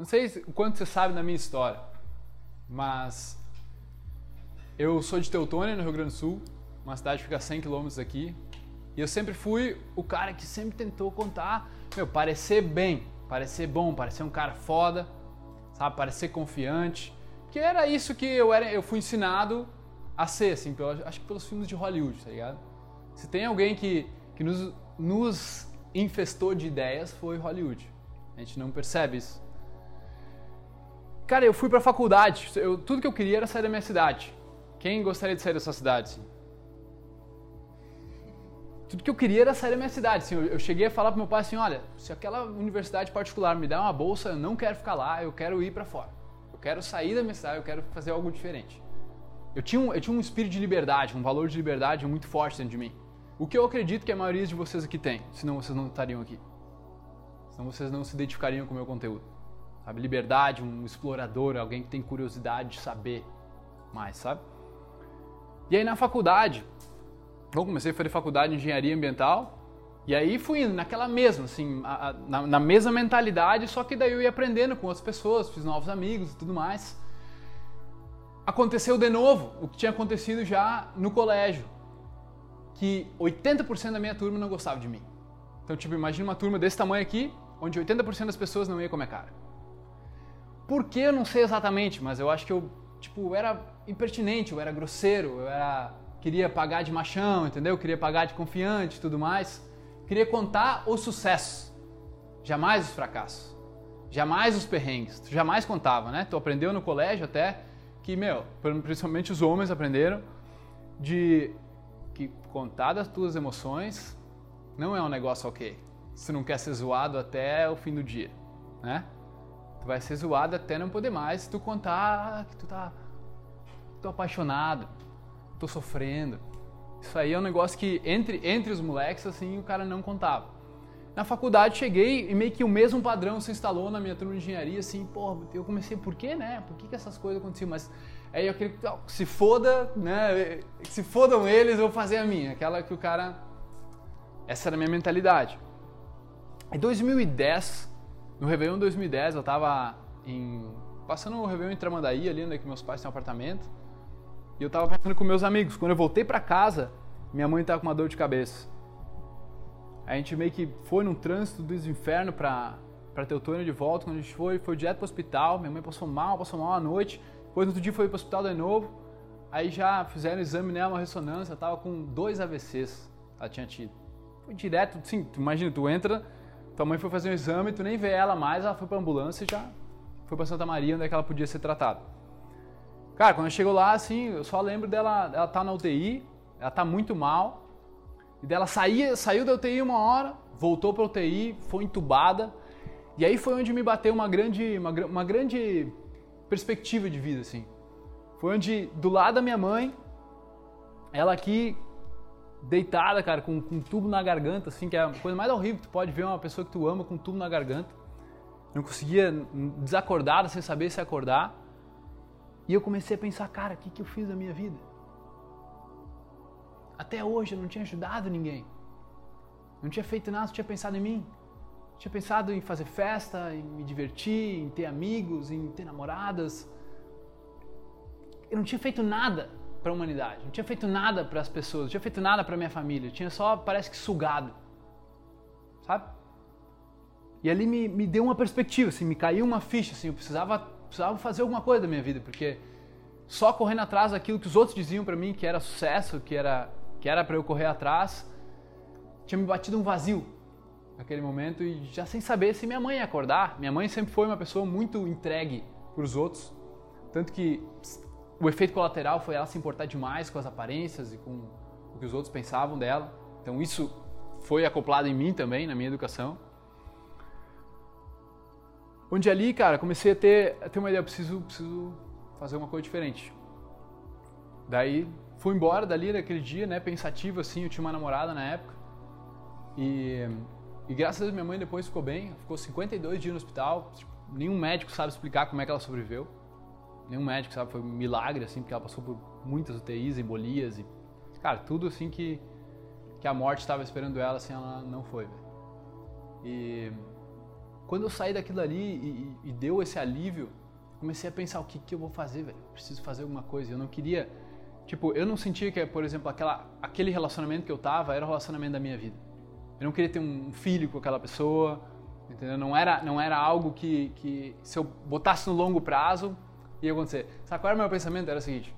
Não sei o quanto você sabe da minha história, mas eu sou de Teutônia, no Rio Grande do Sul, uma cidade que fica a 100 km daqui, e eu sempre fui o cara que sempre tentou contar, meu, parecer bem, parecer bom, parecer um cara foda, sabe, parecer confiante, que era isso que eu era, eu fui ensinado a ser, assim, pelo, acho que pelos filmes de Hollywood, tá ligado? Se tem alguém que, que nos, nos infestou de ideias, foi Hollywood. A gente não percebe isso. Cara, eu fui pra faculdade, eu, tudo que eu queria era sair da minha cidade. Quem gostaria de sair da sua cidade? Tudo que eu queria era sair da minha cidade. Assim, eu, eu, cheguei a falar pro meu pai assim, olha, se aquela universidade particular me der uma bolsa, eu não quero ficar lá, eu quero ir para fora. Eu quero sair da minha cidade, eu quero fazer algo diferente. Eu tinha, um, eu tinha um espírito de liberdade, um valor de liberdade muito forte dentro de mim. O que eu acredito que a maioria de vocês aqui tem, senão vocês não estariam aqui. Senão vocês não se identificariam com o meu conteúdo. Sabe? Liberdade, um explorador, alguém que tem curiosidade de saber mais, sabe? E aí na faculdade, eu comecei a fazer faculdade de engenharia ambiental, e aí fui indo naquela mesma, assim, a, a, na, na, mesma mentalidade, só que daí eu ia aprendendo com outras pessoas, fiz novos amigos e tudo mais. Aconteceu de novo o que tinha acontecido já no colégio, que 80% da minha turma não gostava de mim. Então, tipo, imagina uma turma desse tamanho aqui, onde 80% das pessoas não iam com a minha cara. Por que eu não sei exatamente, mas eu acho que eu, tipo, era impertinente, eu era grosseiro, eu era queria pagar de machão, entendeu? Queria pagar de confiante e tudo mais. Queria contar os sucessos, jamais os fracassos, jamais os perrengues. Tu jamais contava, né? Tu aprendeu no colégio até que, meu, principalmente os homens aprenderam de que contar das tuas emoções não é um negócio ok. Se não quer ser zoado até o fim do dia, né? Vai ser zoado até não poder mais se tu contar que tu tá tô apaixonado, tô sofrendo. Isso aí é um negócio que entre, entre os moleques, assim, o cara não contava. Na faculdade cheguei e meio que o mesmo padrão se instalou na minha turma de engenharia, assim, pô, eu comecei, por quê, né? Por que, que essas coisas aconteciam? Mas aí eu que se foda, né? Se fodam eles, eu vou fazer a minha. Aquela que o cara. Essa era a minha mentalidade. Em 2010, no Réveillon 2010, eu tava em. Passando o Réveillon em Tramandaí, ali onde é que meus pais têm um apartamento. E eu tava passando com meus amigos. Quando eu voltei para casa, minha mãe tava com uma dor de cabeça. A gente meio que foi num trânsito dos infernos pra, pra Teutônia de volta. Quando a gente foi, foi direto pro hospital. Minha mãe passou mal, passou mal à noite. Depois, no outro dia, foi pro hospital de novo. Aí já fizeram o exame nela, uma ressonância. Ela tava com dois AVCs. Ela tinha tido. Foi direto, sim, imagina, tu entra, tua mãe foi fazer um exame, tu nem vê ela mais, ela foi pra ambulância e já foi pra Santa Maria, onde é que ela podia ser tratada. Cara, quando chegou lá, assim, eu só lembro dela, ela tá na UTI, ela tá muito mal, e dela saía, saiu da UTI uma hora, voltou pra UTI, foi entubada, e aí foi onde me bateu uma grande, uma, uma grande perspectiva de vida, assim. Foi onde, do lado da minha mãe, ela aqui, deitada, cara, com, com um tubo na garganta, assim, que é a coisa mais horrível que tu pode ver uma pessoa que tu ama com um tubo na garganta. Não conseguia desacordar, sem saber se acordar. E eu comecei a pensar, cara, o que, que eu fiz da minha vida? Até hoje eu não tinha ajudado ninguém. Não tinha feito nada, não tinha pensado em mim. Tinha pensado em fazer festa, em me divertir, em ter amigos, em ter namoradas. Eu não tinha feito nada para a humanidade, não tinha feito nada para as pessoas, não tinha feito nada para minha família. Tinha só, parece que, sugado. Sabe? E ali me, me deu uma perspectiva, assim, me caiu uma ficha, assim, eu precisava precisava fazer alguma coisa da minha vida, porque só correndo atrás daquilo que os outros diziam para mim que era sucesso, que era que era para eu correr atrás, tinha me batido um vazio naquele momento e já sem saber se minha mãe ia acordar. Minha mãe sempre foi uma pessoa muito entregue para os outros, tanto que o efeito colateral foi ela se importar demais com as aparências e com o que os outros pensavam dela. Então isso foi acoplado em mim também, na minha educação. Onde ali, cara, comecei a ter, a ter uma ideia, preciso, preciso fazer uma coisa diferente. Daí fui embora dali naquele dia, né, pensativo assim, eu tinha uma namorada na época. E, e graças a Deus minha mãe depois ficou bem, ficou 52 dias no hospital, tipo, nenhum médico sabe explicar como é que ela sobreviveu. Nenhum médico sabe, foi um milagre assim, porque ela passou por muitas UTIs, embolias e cara, tudo assim que que a morte estava esperando ela, assim, ela não foi, E quando eu saí daquilo ali e, e, deu esse alívio, comecei a pensar o que, que eu vou fazer, velho. Preciso fazer alguma coisa. Eu não queria, tipo, eu não sentia que, por exemplo, aquela, aquele relacionamento que eu tava era o relacionamento da minha vida. Eu não queria ter um filho com aquela pessoa, entendeu? Não era, não era algo que, que se eu botasse no longo prazo ia acontecer. Sabe qual era o meu pensamento? Era o seguinte: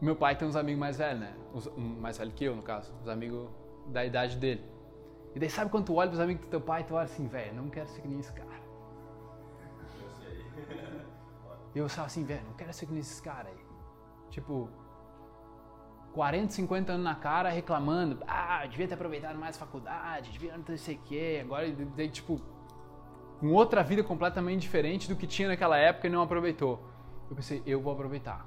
meu pai tem uns amigos mais velhos, né? Um mais velho que eu, no caso, os amigos da idade dele. E daí sabe quando tu olha pros amigos do teu pai tu olha assim, velho, não quero ser que nem esse cara. Eu sei. E eu falo assim, velho, não quero ser que nem esses caras aí. Tipo, 40, 50 anos na cara reclamando, ah, devia ter aproveitado mais a faculdade, devia não sei o quê, agora, tipo, com outra vida completamente diferente do que tinha naquela época e não aproveitou. Eu pensei, eu vou aproveitar.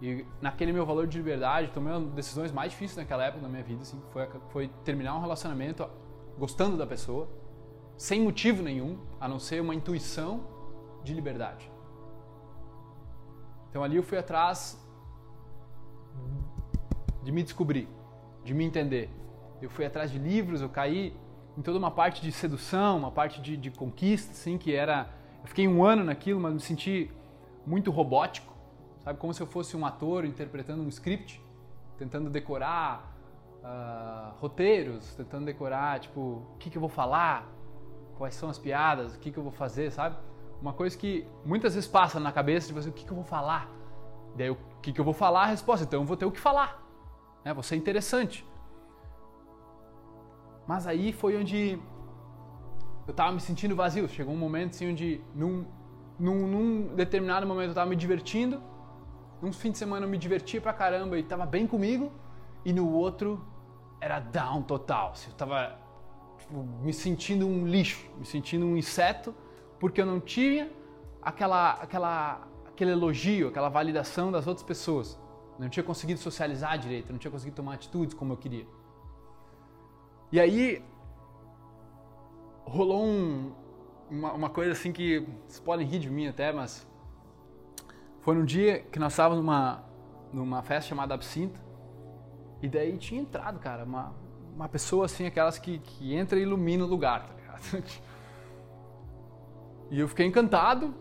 E naquele meu valor de liberdade, tomei uma das decisões mais difíceis naquela época da minha vida, assim, foi, foi terminar um relacionamento gostando da pessoa, sem motivo nenhum, a não ser uma intuição de liberdade. Então ali eu fui atrás de me descobrir, de me entender. Eu fui atrás de livros, eu caí em toda uma parte de sedução, uma parte de, de conquista, assim, que era... Eu fiquei um ano naquilo, mas me senti muito robótico sabe? Como se eu fosse um ator interpretando um script, tentando decorar uh, roteiros, tentando decorar, tipo, o que, que eu vou falar, quais são as piadas, o que, que eu vou fazer, sabe? Uma coisa que muitas vezes passa na cabeça de você, o que, que eu vou falar? Daí, o que, que eu vou falar? A resposta, então eu vou ter o que falar. Né? Vou ser interessante. Mas aí foi onde eu tava me sentindo vazio. Chegou um momento assim onde, num, num, num determinado momento, eu tava me divertindo num fim de semana eu me divertia pra caramba e tava bem comigo, e no outro era down total. Assim, eu tava tipo, me sentindo um lixo, me sentindo um inseto, porque eu não tinha aquela, aquela, aquele elogio, aquela validação das outras pessoas. Não tinha conseguido socializar direito, não tinha conseguido tomar atitudes como eu queria. E aí rolou um, uma, uma coisa assim que vocês podem rir de mim até, mas foi num dia que nós estávamos numa, numa festa chamada Absinta, e daí tinha entrado, cara, uma, uma pessoa assim, aquelas que, que entra e ilumina o lugar, tá ligado? E eu fiquei encantado,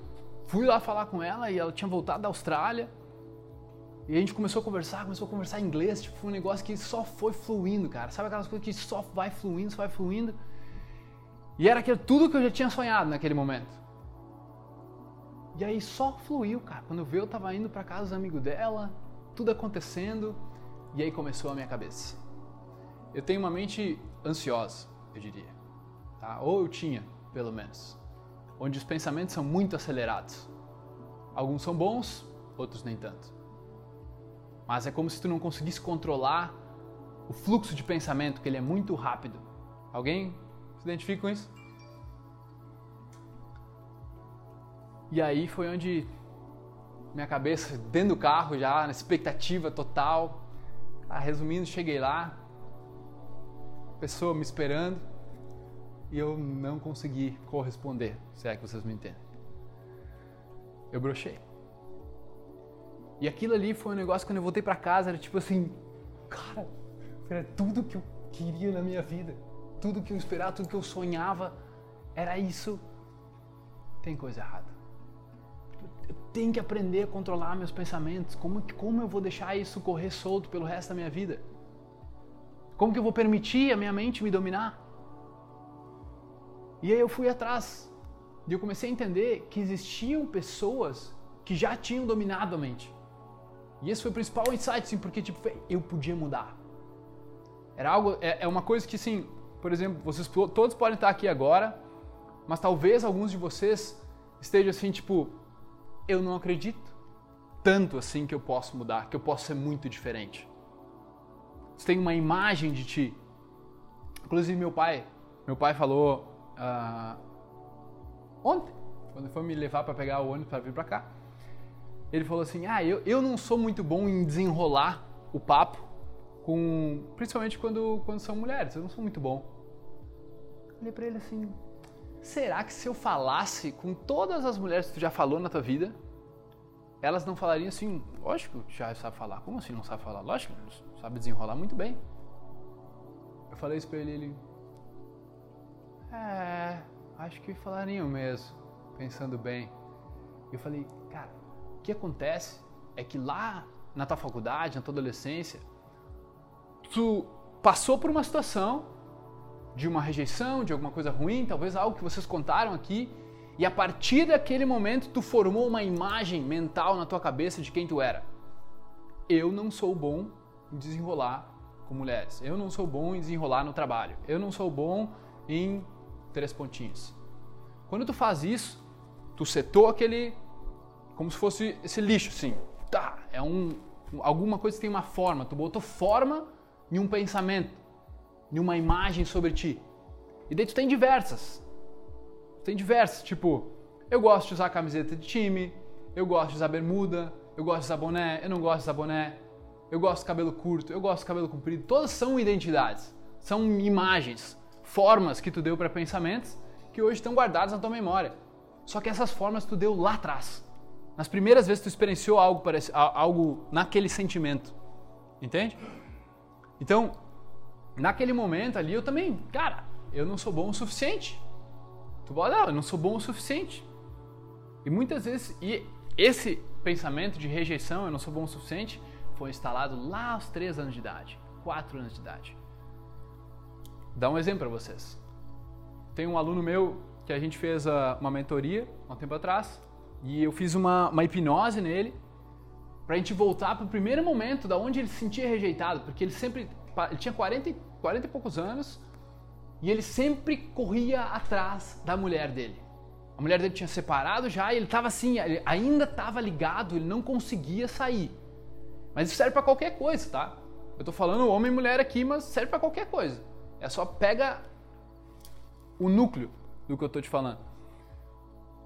fui lá falar com ela e ela tinha voltado da Austrália. E a gente começou a conversar, começou a conversar em inglês, tipo, um negócio que só foi fluindo, cara. Sabe aquelas coisas que só vai fluindo, só vai fluindo? E era aquilo, tudo que eu já tinha sonhado naquele momento. E aí só fluiu, cara. Quando eu vi, eu tava indo para casa dos amigos dela, tudo acontecendo, e aí começou a minha cabeça. Eu tenho uma mente ansiosa, eu diria. Tá? Ou eu tinha, pelo menos. Onde os pensamentos são muito acelerados. Alguns são bons, outros nem tanto. Mas é como se tu não conseguisse controlar o fluxo de pensamento, que ele é muito rápido. Alguém identifica com isso? E aí foi onde minha cabeça dentro do carro já, na expectativa total. Ah, resumindo, cheguei lá, pessoa me esperando e eu não consegui corresponder, se é que vocês me entendem. Eu brochei. E aquilo ali foi um negócio quando eu voltei para casa, era tipo assim, cara, era tudo que eu queria na minha vida, tudo que eu esperava, tudo que eu sonhava, era isso. Tem coisa errada eu tenho que aprender a controlar meus pensamentos. Como, como eu vou deixar isso correr solto pelo resto da minha vida? Como que eu vou permitir a minha mente me dominar? E aí eu fui atrás e eu comecei a entender que existiam pessoas que já tinham dominado a mente. E esse foi o principal insight, sim, porque tipo, eu podia mudar. Era algo, é, é uma coisa que, sim, por exemplo, vocês todos podem estar aqui agora, mas talvez alguns de vocês estejam assim, tipo, eu não acredito tanto assim que eu posso mudar, que eu posso ser muito diferente. Você tem uma imagem de ti. Inclusive meu pai, meu pai falou uh, ontem, quando foi me levar para pegar o ônibus para vir para cá, ele falou assim: ah, eu, eu não sou muito bom em desenrolar o papo com, principalmente quando quando são mulheres, eu não sou muito bom. Falei para ele assim: será que se eu falasse com todas as mulheres que tu já falou na tua vida, elas não falariam assim, lógico, já sabe falar. Como assim não sabe falar? Lógico, sabe desenrolar muito bem. Eu falei isso pra ele, ele. É. acho que falariam mesmo, pensando bem. Eu falei, cara, o que acontece é que lá na tua faculdade, na tua adolescência, tu passou por uma situação de uma rejeição, de alguma coisa ruim, talvez algo que vocês contaram aqui, e a partir daquele momento tu formou uma imagem mental na tua cabeça de quem tu era. Eu não sou bom em desenrolar com mulheres. Eu não sou bom em desenrolar no trabalho. Eu não sou bom em três pontinhos. Quando tu faz isso, tu setou aquele como se fosse esse lixo, assim. Tá, é um alguma coisa que tem uma forma. Tu botou forma em um pensamento, em uma imagem sobre ti. E daí tu tem diversas. Tem diversas, tipo, eu gosto de usar camiseta de time, eu gosto de usar bermuda, eu gosto de usar boné, eu não gosto de usar boné, eu gosto de cabelo curto, eu gosto de cabelo comprido. Todas são identidades, são imagens, formas que tu deu para pensamentos que hoje estão guardados na tua memória. Só que essas formas tu deu lá atrás. Nas primeiras vezes tu experienciou algo, algo naquele sentimento. Entende? Então, naquele momento ali eu também, cara, eu não sou bom o suficiente. Tu pode, eu não sou bom o suficiente. E muitas vezes, e esse pensamento de rejeição, eu não sou bom o suficiente, foi instalado lá aos 3 anos de idade, 4 anos de idade. Dá um exemplo para vocês. Tem um aluno meu que a gente fez ah, uma mentoria há um tempo atrás e eu fiz uma, uma hipnose nele para a gente voltar para o primeiro momento da onde ele se sentia rejeitado, porque ele sempre ele tinha 40, 40 e poucos anos e ele sempre corria atrás da mulher dele. A mulher dele tinha separado já e ele estava assim, ele ainda estava ligado, ele não conseguia sair. Mas isso serve para qualquer coisa, tá? Eu tô falando homem e mulher aqui, mas serve para qualquer coisa. É só pega o núcleo do que eu tô te falando.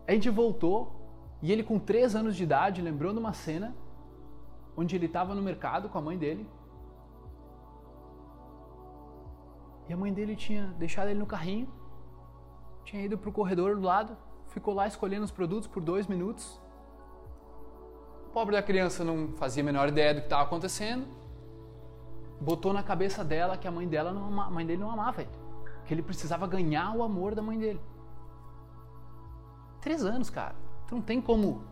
A gente voltou e ele com 3 anos de idade lembrou de uma cena onde ele estava no mercado com a mãe dele. E a mãe dele tinha deixado ele no carrinho, tinha ido pro corredor do lado, ficou lá escolhendo os produtos por dois minutos pobre da criança não fazia a menor ideia do que estava acontecendo. Botou na cabeça dela que a mãe dela não ama, a mãe dele não amava ele, que ele precisava ganhar o amor da mãe dele. Três anos, cara. Tu não tem como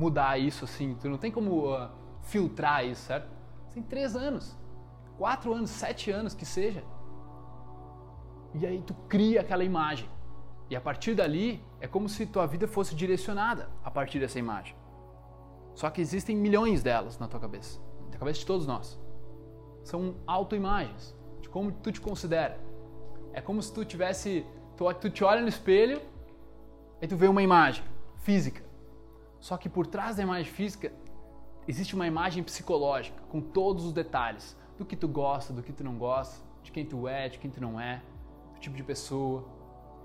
mudar isso assim. Tu não tem como uh, filtrar isso, certo? Tem três anos, quatro anos, sete anos que seja. E aí tu cria aquela imagem. E a partir dali é como se tua vida fosse direcionada a partir dessa imagem. Só que existem milhões delas na tua cabeça, na cabeça de todos nós. São autoimagens de como tu te considera. É como se tu tivesse, tu, tu te olha no espelho e tu vê uma imagem física. Só que por trás da imagem física existe uma imagem psicológica com todos os detalhes do que tu gosta, do que tu não gosta, de quem tu é, de quem tu não é, do tipo de pessoa.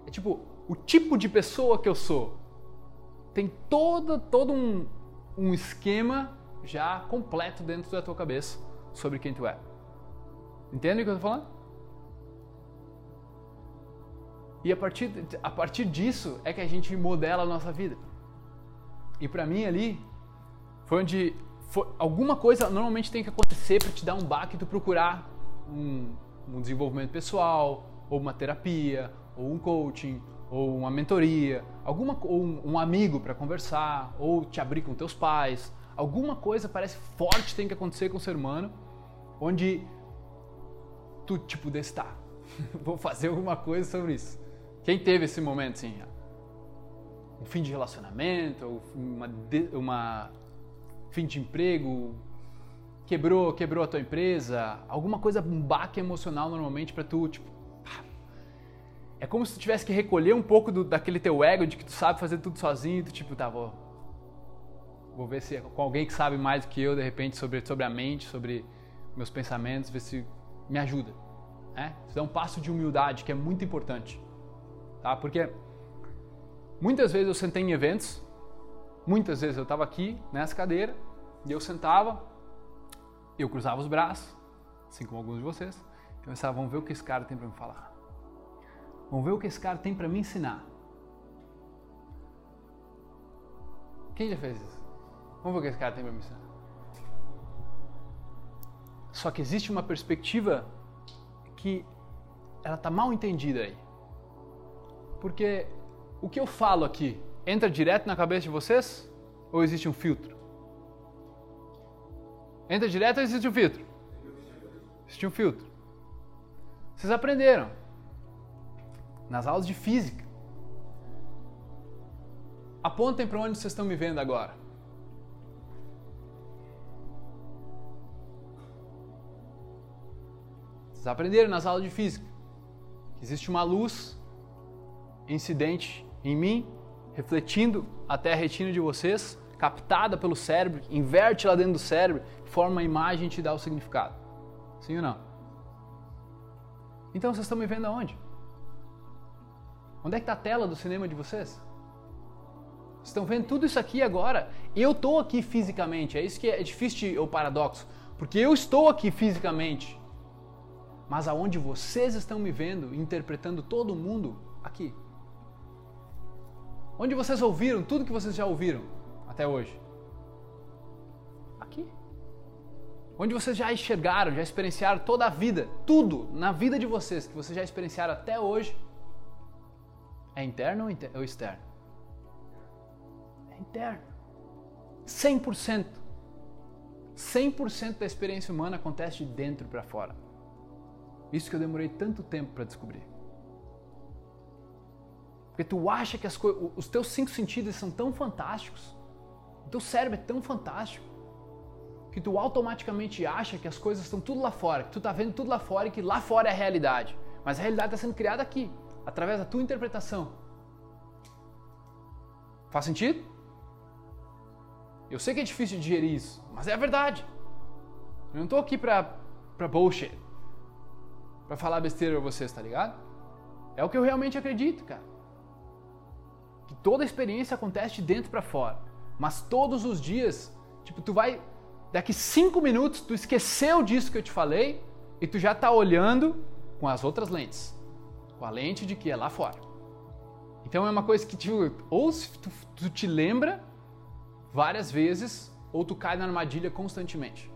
É tipo o tipo de pessoa que eu sou. Tem todo todo um, um esquema já completo dentro da tua cabeça sobre quem tu é. Entende o que eu estou falando? E a partir, a partir disso é que a gente modela a nossa vida. E para mim ali foi onde foi, alguma coisa normalmente tem que acontecer para te dar um baque e tu procurar um, um desenvolvimento pessoal, ou uma terapia, ou um coaching, ou uma mentoria, alguma ou um amigo para conversar, ou te abrir com teus pais, alguma coisa parece forte tem que acontecer com o ser humano, onde tu tipo desse tá, vou fazer alguma coisa sobre isso. Quem teve esse momento assim? Um fim de relacionamento, uma, uma fim de emprego, quebrou, quebrou a tua empresa, alguma coisa, um baque emocional normalmente para tu, tipo, é como se tu tivesse que recolher um pouco do, daquele teu ego de que tu sabe fazer tudo sozinho, tu tipo, tá, vou, vou ver se é com alguém que sabe mais do que eu, de repente, sobre, sobre a mente, sobre meus pensamentos, ver se me ajuda. Né? Isso é um passo de humildade que é muito importante. Tá? Porque muitas vezes eu sentei em eventos, muitas vezes eu estava aqui nessa cadeira, e eu sentava, eu cruzava os braços, assim como alguns de vocês, e pensava, vamos ver o que esse cara tem para me falar. Vamos ver o que esse cara tem para me ensinar. Quem já fez isso? Vamos ver o que esse cara tem para me ensinar. Só que existe uma perspectiva que ela tá mal entendida aí. Porque o que eu falo aqui entra direto na cabeça de vocês ou existe um filtro? Entra direto ou existe um filtro? Existe um filtro. Vocês aprenderam nas aulas de física. Apontem para onde vocês estão me vendo agora. Vocês aprenderam nas aulas de física que existe uma luz incidente em mim, refletindo até a retina de vocês, captada pelo cérebro, inverte lá dentro do cérebro, forma uma imagem e te dá o significado. Sim ou não? Então vocês estão me vendo aonde? Onde é que está a tela do cinema de vocês? Vocês estão vendo tudo isso aqui agora? Eu estou aqui fisicamente, é isso que é difícil de, o paradoxo, porque eu estou aqui fisicamente, mas aonde vocês estão me vendo, interpretando todo mundo aqui. Onde vocês ouviram tudo que vocês já ouviram até hoje? Aqui. Onde vocês já enxergaram, já experienciaram toda a vida, tudo na vida de vocês que vocês já experienciaram até hoje, é interno ou externo? É interno. 100%. 100% da experiência humana acontece de dentro para fora. Isso que eu demorei tanto tempo para descobrir. Porque tu acha que as os teus cinco sentidos são tão fantásticos, o teu cérebro é tão fantástico, que tu automaticamente acha que as coisas estão tudo lá fora, que tu tá vendo tudo lá fora e que lá fora é a realidade. Mas a realidade está sendo criada aqui, através da tua interpretação. Faz sentido? Eu sei que é difícil digerir isso, mas é a verdade. Eu não estou aqui pra, pra bullshit, pra falar besteira pra vocês, tá ligado? É o que eu realmente acredito, cara toda a experiência acontece de dentro para fora. Mas todos os dias, tipo, tu vai daqui cinco minutos tu esqueceu disso que eu te falei e tu já tá olhando com as outras lentes, com a lente de que é lá fora. Então é uma coisa que tipo, ou tu, tu te lembra várias vezes ou tu cai na armadilha constantemente.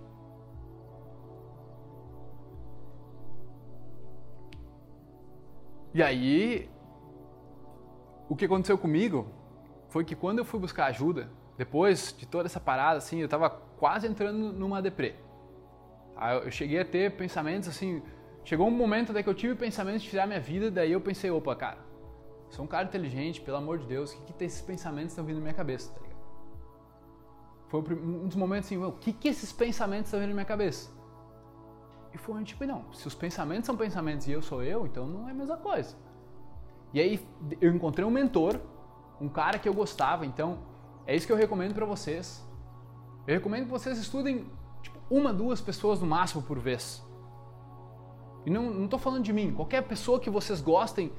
E aí o que aconteceu comigo foi que quando eu fui buscar ajuda, depois de toda essa parada, assim, eu tava quase entrando numa deprê. Eu cheguei a ter pensamentos assim, chegou um momento daí que eu tive pensamentos de tirar minha vida, daí eu pensei, opa, cara, sou um cara inteligente, pelo amor de Deus, o que, que esses pensamentos estão vindo na minha cabeça, tá? Foi um dos momentos assim, o que, que esses pensamentos estão vindo na minha cabeça? E foi um tipo, não, se os pensamentos são pensamentos e eu sou eu, então não é a mesma coisa. E aí eu encontrei um mentor, um cara que eu gostava, então é isso que eu recomendo para vocês. Eu recomendo que vocês estudem tipo, uma, duas pessoas no máximo por vez. E não estou falando de mim, qualquer pessoa que vocês gostem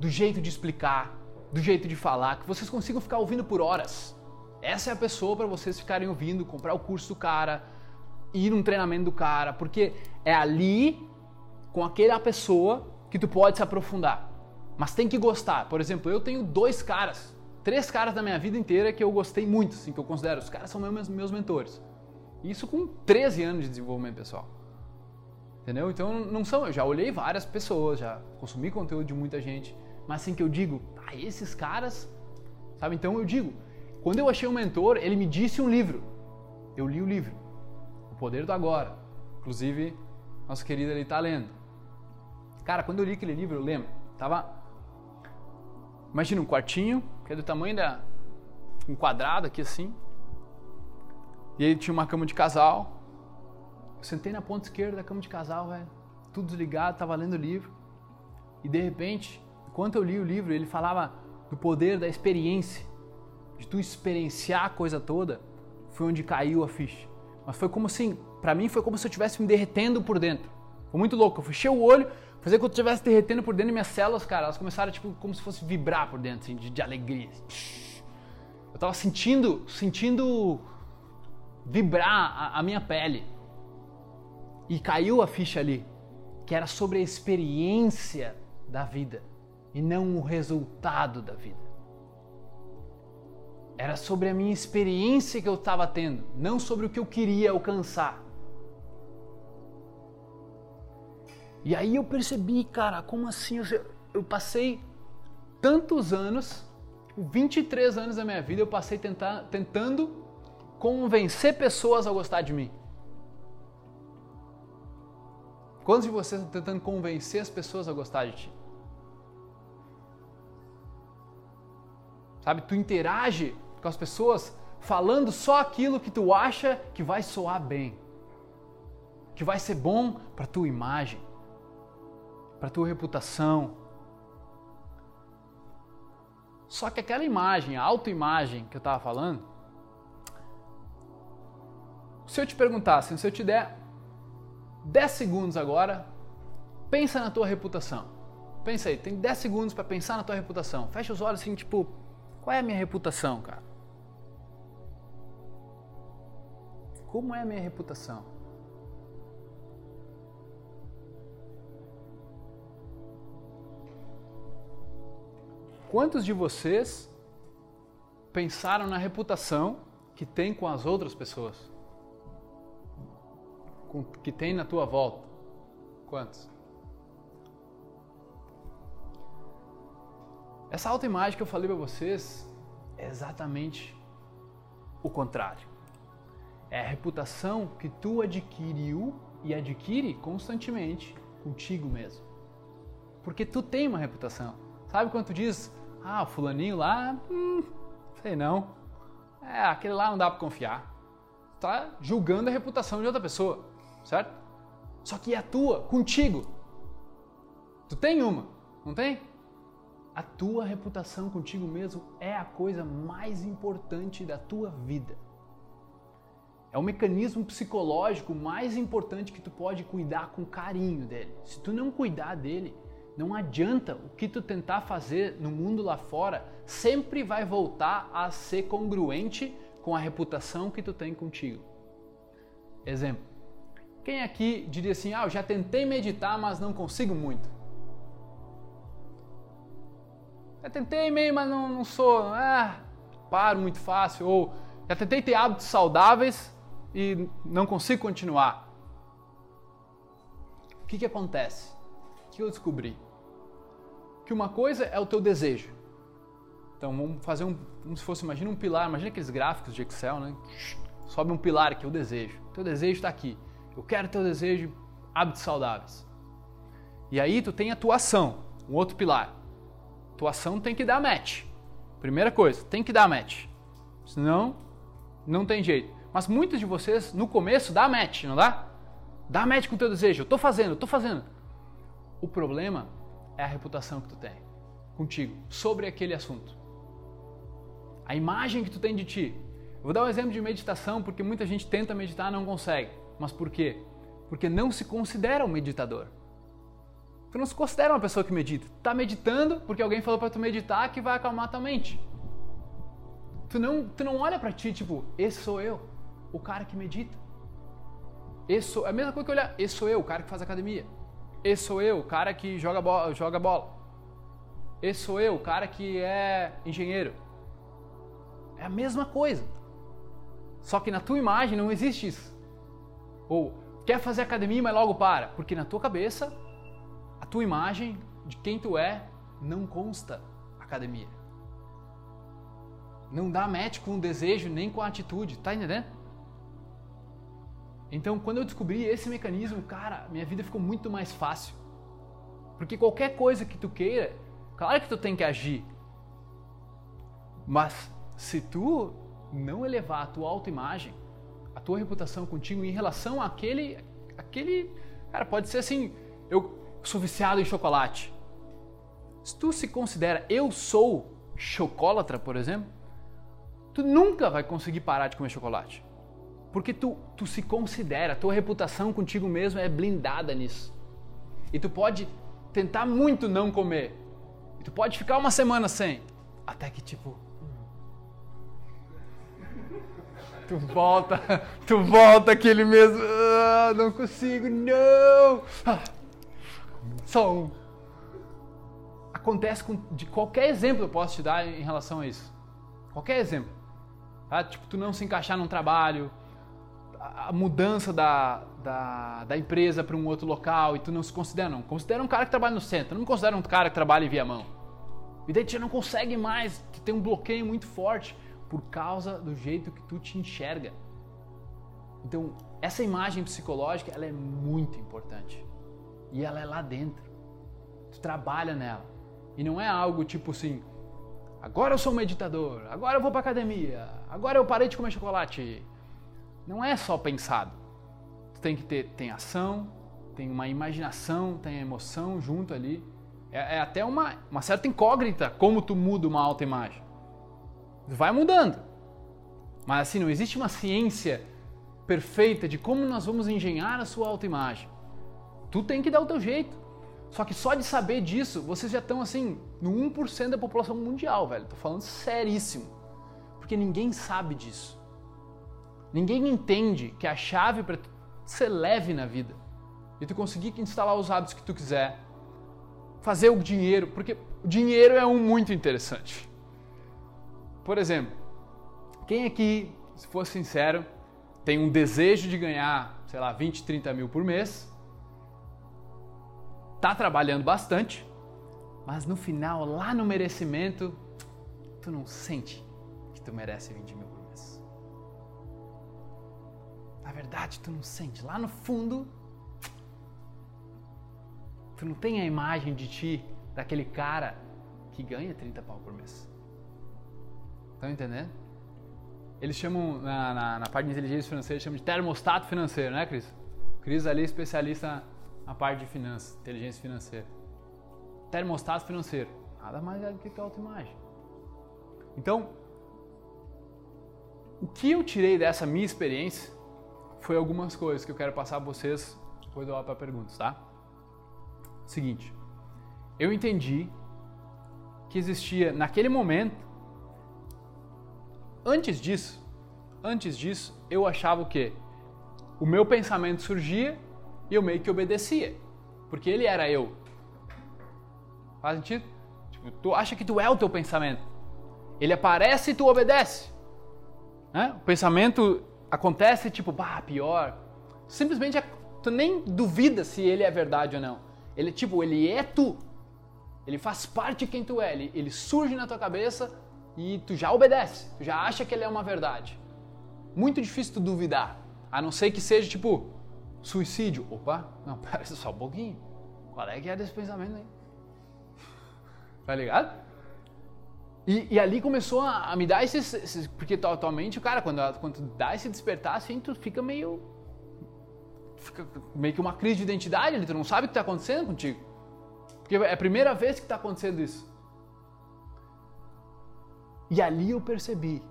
do jeito de explicar, do jeito de falar, que vocês consigam ficar ouvindo por horas. Essa é a pessoa para vocês ficarem ouvindo, comprar o curso do cara, ir num treinamento do cara, porque é ali, com aquela pessoa, que tu pode se aprofundar. Mas tem que gostar. Por exemplo, eu tenho dois caras, três caras da minha vida inteira que eu gostei muito, assim, que eu considero. Os caras são meus, meus mentores. Isso com 13 anos de desenvolvimento pessoal. Entendeu? Então não são, eu já olhei várias pessoas, já consumi conteúdo de muita gente, mas assim que eu digo, ah, esses caras, sabe? Então eu digo, quando eu achei um mentor, ele me disse um livro. Eu li o livro, O Poder do Agora. Inclusive, nossa querida ele está lendo. Cara, quando eu li aquele livro, eu lembro, tava Imagina um quartinho, que é do tamanho da. um quadrado aqui assim. E aí tinha uma cama de casal. Eu sentei na ponta esquerda da cama de casal, velho. Tudo desligado, tava lendo o livro. E de repente, enquanto eu li o livro, ele falava do poder da experiência. De tu experienciar a coisa toda. Foi onde caiu a ficha. Mas foi como assim, para mim foi como se eu estivesse me derretendo por dentro. Foi muito louco. Eu fechei o olho, Fazia que eu estivesse derretendo por dentro de minhas células, cara. Elas começaram, tipo, como se fosse vibrar por dentro, assim, de, de alegria. Eu tava sentindo, sentindo vibrar a, a minha pele. E caiu a ficha ali, que era sobre a experiência da vida e não o resultado da vida. Era sobre a minha experiência que eu estava tendo, não sobre o que eu queria alcançar. E aí eu percebi, cara, como assim? Eu, eu passei tantos anos, 23 anos da minha vida, eu passei tentar, tentando convencer pessoas a gostar de mim. Quantos de vocês estão tentando convencer as pessoas a gostar de ti? Sabe, tu interage com as pessoas falando só aquilo que tu acha que vai soar bem, que vai ser bom para tua imagem, para tua reputação. Só que aquela imagem, a autoimagem que eu estava falando, se eu te perguntasse, se eu te der 10 segundos agora, pensa na tua reputação. Pensa aí, tem 10 segundos para pensar na tua reputação. Fecha os olhos assim, tipo, qual é a minha reputação, cara? Como é a minha reputação? Quantos de vocês pensaram na reputação que tem com as outras pessoas? Que tem na tua volta? Quantos? Essa autoimagem que eu falei para vocês é exatamente o contrário. É a reputação que tu adquiriu e adquire constantemente contigo mesmo. Porque tu tem uma reputação. Sabe quando tu diz, ah, fulaninho lá, hum, sei não. É, aquele lá não dá para confiar. Tá julgando a reputação de outra pessoa, certo? Só que é a tua, contigo. Tu tem uma, não tem? A tua reputação contigo mesmo é a coisa mais importante da tua vida. É o mecanismo psicológico mais importante que tu pode cuidar com carinho dele. Se tu não cuidar dele, não adianta o que tu tentar fazer no mundo lá fora, sempre vai voltar a ser congruente com a reputação que tu tem contigo. Exemplo. Quem aqui diria assim: "Ah, eu já tentei meditar, mas não consigo muito"? Já tentei meio, mas não, não sou. Ah, paro muito fácil. Ou já tentei ter hábitos saudáveis e não consigo continuar. O que, que acontece? O que eu descobri? Que uma coisa é o teu desejo. Então vamos fazer um, como se fosse, imagina um pilar, imagina aqueles gráficos de Excel, né? Sobe um pilar aqui, o desejo. Teu desejo está aqui. Eu quero teu desejo, hábitos saudáveis. E aí tu tem a tua ação, um outro pilar. Tua ação tem que dar match. Primeira coisa, tem que dar match. Senão, não tem jeito. Mas muitos de vocês, no começo, dá match, não dá? Dá match com o teu desejo. Eu tô fazendo, eu tô fazendo. O problema é a reputação que tu tem contigo sobre aquele assunto. A imagem que tu tem de ti. Eu vou dar um exemplo de meditação porque muita gente tenta meditar e não consegue. Mas por quê? Porque não se considera um meditador. Tu não se considera uma pessoa que medita. Tu tá meditando porque alguém falou para tu meditar que vai acalmar tua mente. Tu não, tu não olha para ti tipo, esse sou eu, o cara que medita. Esse sou, é a mesma coisa que olhar, esse sou eu, o cara que faz academia. Esse sou eu, o cara que joga bola, joga bola. Esse sou eu, o cara que é engenheiro. É a mesma coisa. Só que na tua imagem não existe isso. Ou quer fazer academia, mas logo para, porque na tua cabeça a tua imagem de quem tu é não consta academia. Não dá match com o desejo nem com a atitude, tá entendendo? Então, quando eu descobri esse mecanismo, cara, minha vida ficou muito mais fácil. Porque qualquer coisa que tu queira, claro que tu tem que agir. Mas se tu não elevar a tua autoimagem, a tua reputação contigo em relação àquele aquele, cara, pode ser assim, eu sou viciado em chocolate. Se tu se considera eu sou chocolatra, por exemplo, tu nunca vai conseguir parar de comer chocolate. Porque tu, tu se considera, tua reputação contigo mesmo é blindada nisso. E tu pode tentar muito não comer. E tu pode ficar uma semana sem. Até que tipo. Tu volta, tu volta aquele mesmo. Ah, não consigo, não! Ah, só um. Acontece com de qualquer exemplo eu posso te dar em relação a isso. Qualquer exemplo. Tá? Tipo, tu não se encaixar num trabalho, a mudança da, da, da empresa para um outro local e tu não se considera, não. Considera um cara que trabalha no centro, não me considera um cara que trabalha em Viamão. E daí tu já não consegue mais, tu tem um bloqueio muito forte por causa do jeito que tu te enxerga. Então, essa imagem psicológica, ela é muito importante. E ela é lá dentro. Tu trabalha nela. E não é algo tipo assim, agora eu sou um meditador, agora eu vou pra academia, agora eu parei de comer chocolate. Não é só pensado. Tu tem que ter tem ação, tem uma imaginação, tem emoção junto ali. É, é até uma, uma certa incógnita como tu muda uma autoimagem. Vai mudando. Mas assim, não existe uma ciência perfeita de como nós vamos engenhar a sua autoimagem. Tu tem que dar o teu jeito. Só que só de saber disso, vocês já estão assim, no 1% da população mundial, velho. Tô falando seríssimo. Porque ninguém sabe disso. Ninguém entende que a chave para ser leve na vida e tu conseguir instalar os hábitos que tu quiser, fazer o dinheiro, porque o dinheiro é um muito interessante. Por exemplo, quem aqui, se for sincero, tem um desejo de ganhar, sei lá, 20, 30 mil por mês, tá trabalhando bastante, mas no final, lá no merecimento, tu não sente que tu merece 20 mil Na verdade, tu não sente. Lá no fundo, tu não tem a imagem de ti, daquele cara que ganha 30 pau por mês. Estão entendendo? Eles chamam, na, na, na, parte de inteligência financeira, chamam de termostato financeiro, né, Cris? Cris ali é especialista na, parte de finanças, inteligência financeira. Termostato financeiro. Nada mais é do que a autoimagem. Então, o que eu tirei dessa minha experiência foi algumas coisas que eu quero passar a vocês depois eu olho para perguntas, tá? Seguinte, eu entendi que existia naquele momento, antes disso, antes disso, eu achava o quê? O meu pensamento surgia e eu meio que obedecia, porque ele era eu. Faz sentido? Tipo, tu acha que tu é o teu pensamento. Ele aparece e tu obedece. Né? O pensamento acontece tipo, bah, pior. Simplesmente tu nem duvida se ele é verdade ou não. Ele tipo, ele é tu. Ele faz parte de quem tu é. Ele, ele surge na tua cabeça e tu já obedece. Tu já acha que ele é uma verdade. Muito difícil tu duvidar. A não ser que seja tipo suicídio. Opa, não, pera só um pouquinho. Qual é que é desse pensamento aí? Tá ligado? E, e, ali começou a, a me dar esses, esses, Porque atualmente, cara, quando, quando dá esse despertar, assim, tu fica meio. Fica meio que uma crise de identidade tu não sabe o que está acontecendo contigo. Porque é a primeira vez que está acontecendo isso. E ali eu percebi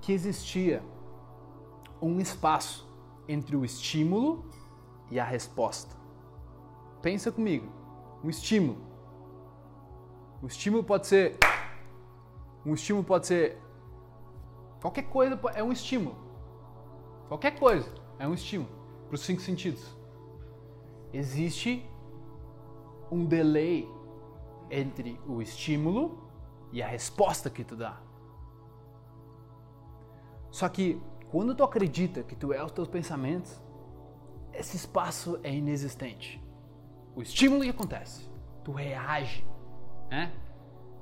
que existia um espaço entre o estímulo e a resposta. Pensa comigo, um estímulo. O estímulo pode ser um estímulo pode ser qualquer coisa é um estímulo. Qualquer coisa é um estímulo para os cinco sentidos. Existe um delay entre o estímulo e a resposta que tu dá. Só que quando tu acredita que tu é os teus pensamentos, esse espaço é inexistente. O estímulo que acontece, tu reage, né?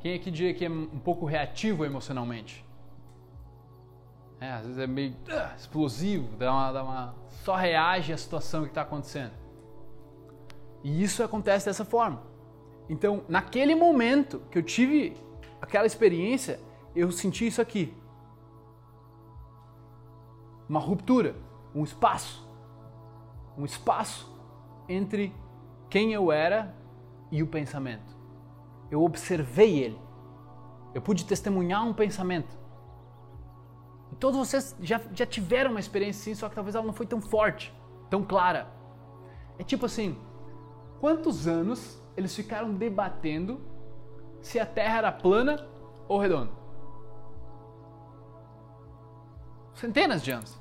Quem aqui diria que é um pouco reativo emocionalmente? É, às vezes é meio uh, explosivo, dá uma, dá uma, só reage à situação que está acontecendo. E isso acontece dessa forma. Então, naquele momento que eu tive aquela experiência, eu senti isso aqui. Uma ruptura, um espaço. Um espaço entre quem eu era e o pensamento. Eu observei ele. Eu pude testemunhar um pensamento. E todos vocês já, já tiveram uma experiência assim, só que talvez ela não foi tão forte, tão clara. É tipo assim, quantos anos eles ficaram debatendo se a Terra era plana ou redonda? Centenas de anos.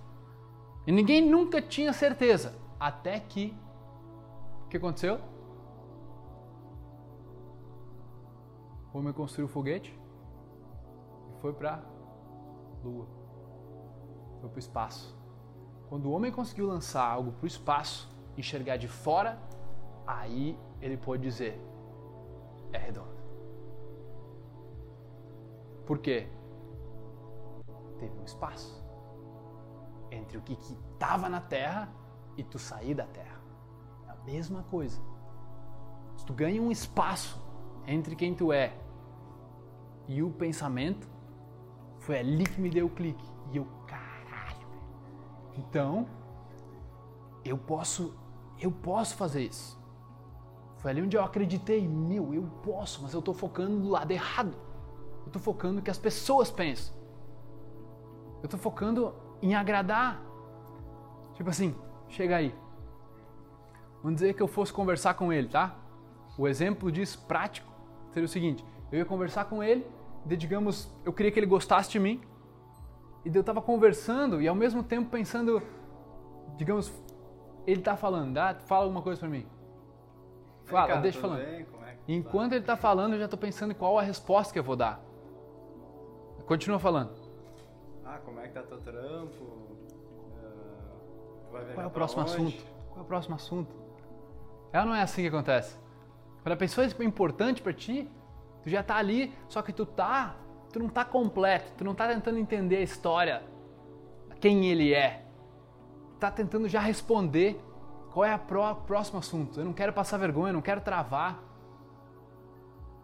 E ninguém nunca tinha certeza. Até que. O que aconteceu? O homem construiu o foguete e foi para Lua. Foi para o espaço. Quando o homem conseguiu lançar algo para o espaço, enxergar de fora, aí ele pode dizer: é redondo. Por quê? Teve um espaço entre o que estava na terra e tu sair da terra. É a mesma coisa. Se tu ganha um espaço entre quem tu é e o pensamento, foi ali que me deu o clique. E eu, caralho, Então, eu posso, eu posso fazer isso. Foi ali onde eu acreditei, meu, eu posso, mas eu estou focando do lado errado. Eu estou focando no que as pessoas pensam. Eu estou focando em agradar. Tipo assim, chega aí. Vamos dizer que eu fosse conversar com ele, tá? O exemplo disso prático seria o seguinte: eu ia conversar com ele, de, digamos, eu queria que ele gostasse de mim, e eu estava conversando e ao mesmo tempo pensando, digamos, ele está falando, ah, fala alguma coisa para mim. Fala, cara, deixa falando. Bem? É Enquanto tá? ele está falando, eu já estou pensando qual a resposta que eu vou dar. Continua falando. Ah, como é que tá teu trampo? Uh, qual é o próximo onde? assunto? Qual é o próximo assunto? Ela não é assim que acontece. Quando a pessoa é importante para ti, tu já tá ali, só que tu tá, tu não tá completo, tu não tá tentando entender a história, quem ele é. Tá tentando já responder qual é o próximo assunto. Eu não quero passar vergonha, eu não quero travar.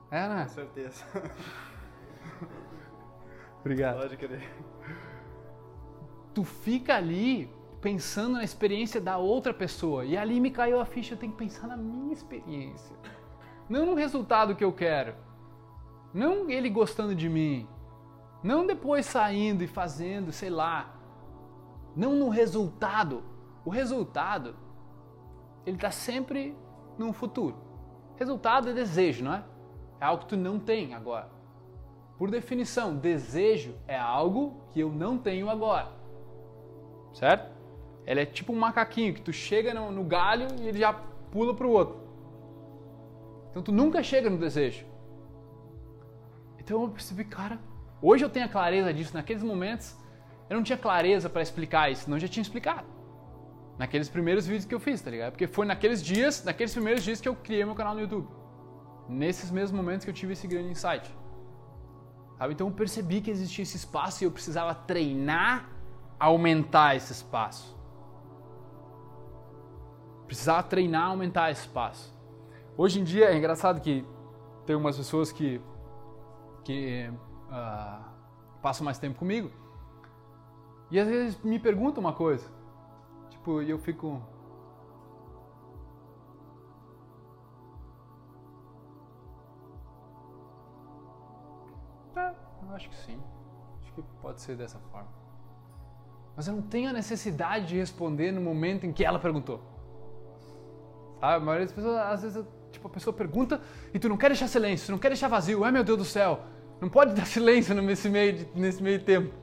É, né? Com certeza. Obrigado. Pode querer. Tu fica ali pensando na experiência da outra pessoa. E ali me caiu a ficha, eu tenho que pensar na minha experiência. Não no resultado que eu quero. Não ele gostando de mim. Não depois saindo e fazendo, sei lá. Não no resultado. O resultado, ele está sempre no futuro. Resultado é desejo, não é? É algo que tu não tem agora. Por definição, desejo é algo que eu não tenho agora. Certo? Ela é tipo um macaquinho que tu chega no, no galho e ele já pula para o outro. Então tu nunca chega no desejo. Então eu percebi, cara, hoje eu tenho a clareza disso. Naqueles momentos eu não tinha clareza para explicar isso, senão eu já tinha explicado. Naqueles primeiros vídeos que eu fiz, tá ligado? Porque foi naqueles dias, naqueles primeiros dias que eu criei meu canal no YouTube. Nesses mesmos momentos que eu tive esse grande insight. Sabe? Então eu percebi que existia esse espaço e eu precisava treinar aumentar esse espaço. Precisava treinar, aumentar esse espaço. Hoje em dia é engraçado que tem umas pessoas que, que uh, passam mais tempo comigo e às vezes me perguntam uma coisa. Tipo, e eu fico. É, acho que sim. Acho que pode ser dessa forma. Mas eu não tenho a necessidade de responder no momento em que ela perguntou. Sabe? A maioria das pessoas, às vezes, tipo, a pessoa pergunta e tu não quer deixar silêncio, tu não quer deixar vazio. Ai meu Deus do céu, não pode dar silêncio nesse meio, nesse meio tempo.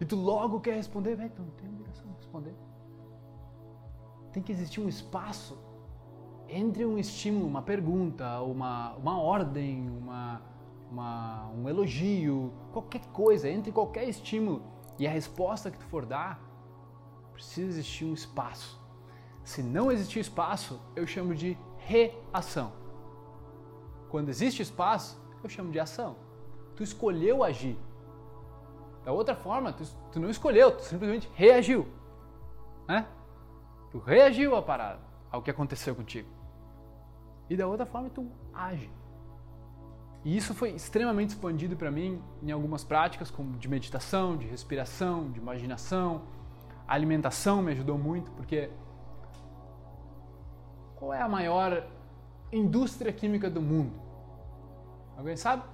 E tu logo quer responder, velho, tu não tem obrigação de responder. Tem que existir um espaço entre um estímulo, uma pergunta, uma, uma ordem, uma, uma, um elogio, qualquer coisa, entre qualquer estímulo e a resposta que tu for dar, precisa existir um espaço. Se não existir espaço, eu chamo de reação. Quando existe espaço, eu chamo de ação. Tu escolheu agir. Da outra forma, tu, tu não escolheu, tu simplesmente reagiu. Né? Tu reagiu à parada, ao que aconteceu contigo. E da outra forma, tu age. E isso foi extremamente expandido para mim em algumas práticas, como de meditação, de respiração, de imaginação. A alimentação me ajudou muito, porque qual é a maior indústria química do mundo? Alguém sabe?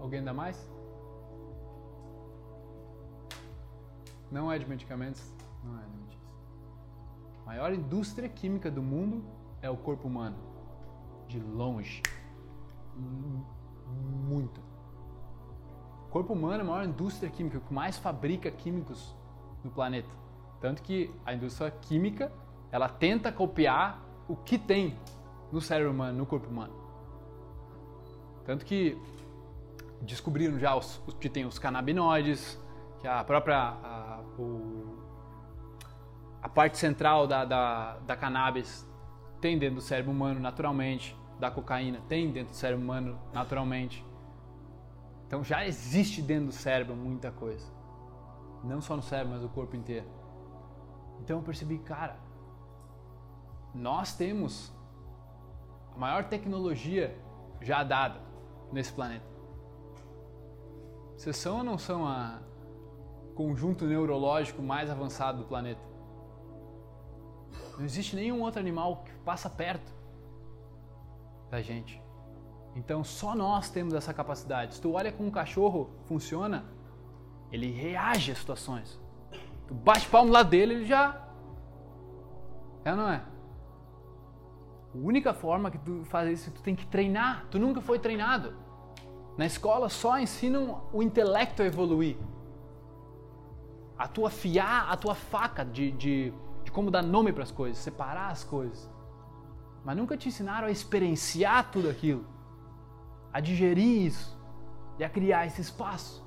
Alguém dá mais? Não é de medicamentos? Não é de medicamentos. A maior indústria química do mundo é o corpo humano. De longe. Muito. O corpo humano é a maior indústria química, que mais fabrica químicos no planeta. Tanto que a indústria química, ela tenta copiar o que tem no cérebro humano, no corpo humano. Tanto que descobriram já os, que tem os canabinoides, que a própria a, o, a parte central da, da, da cannabis tem dentro do cérebro humano naturalmente, da cocaína tem dentro do cérebro humano naturalmente. Então já existe dentro do cérebro muita coisa. Não só no cérebro, mas no corpo inteiro. Então eu percebi, cara, nós temos a maior tecnologia já dada nesse planeta. Vocês são ou não são a conjunto neurológico mais avançado do planeta? Não existe nenhum outro animal que passa perto da gente. Então só nós temos essa capacidade. Se tu olha com um cachorro, funciona, ele reage às situações. Tu bate palmo lá dele, ele já. É ou não é? A única forma que tu faz isso, tu tem que treinar. Tu nunca foi treinado. Na escola só ensinam o intelecto a evoluir. A tu afiar a tua faca de, de, de como dar nome para as coisas, separar as coisas. Mas nunca te ensinaram a experienciar tudo aquilo, a digerir isso e a criar esse espaço.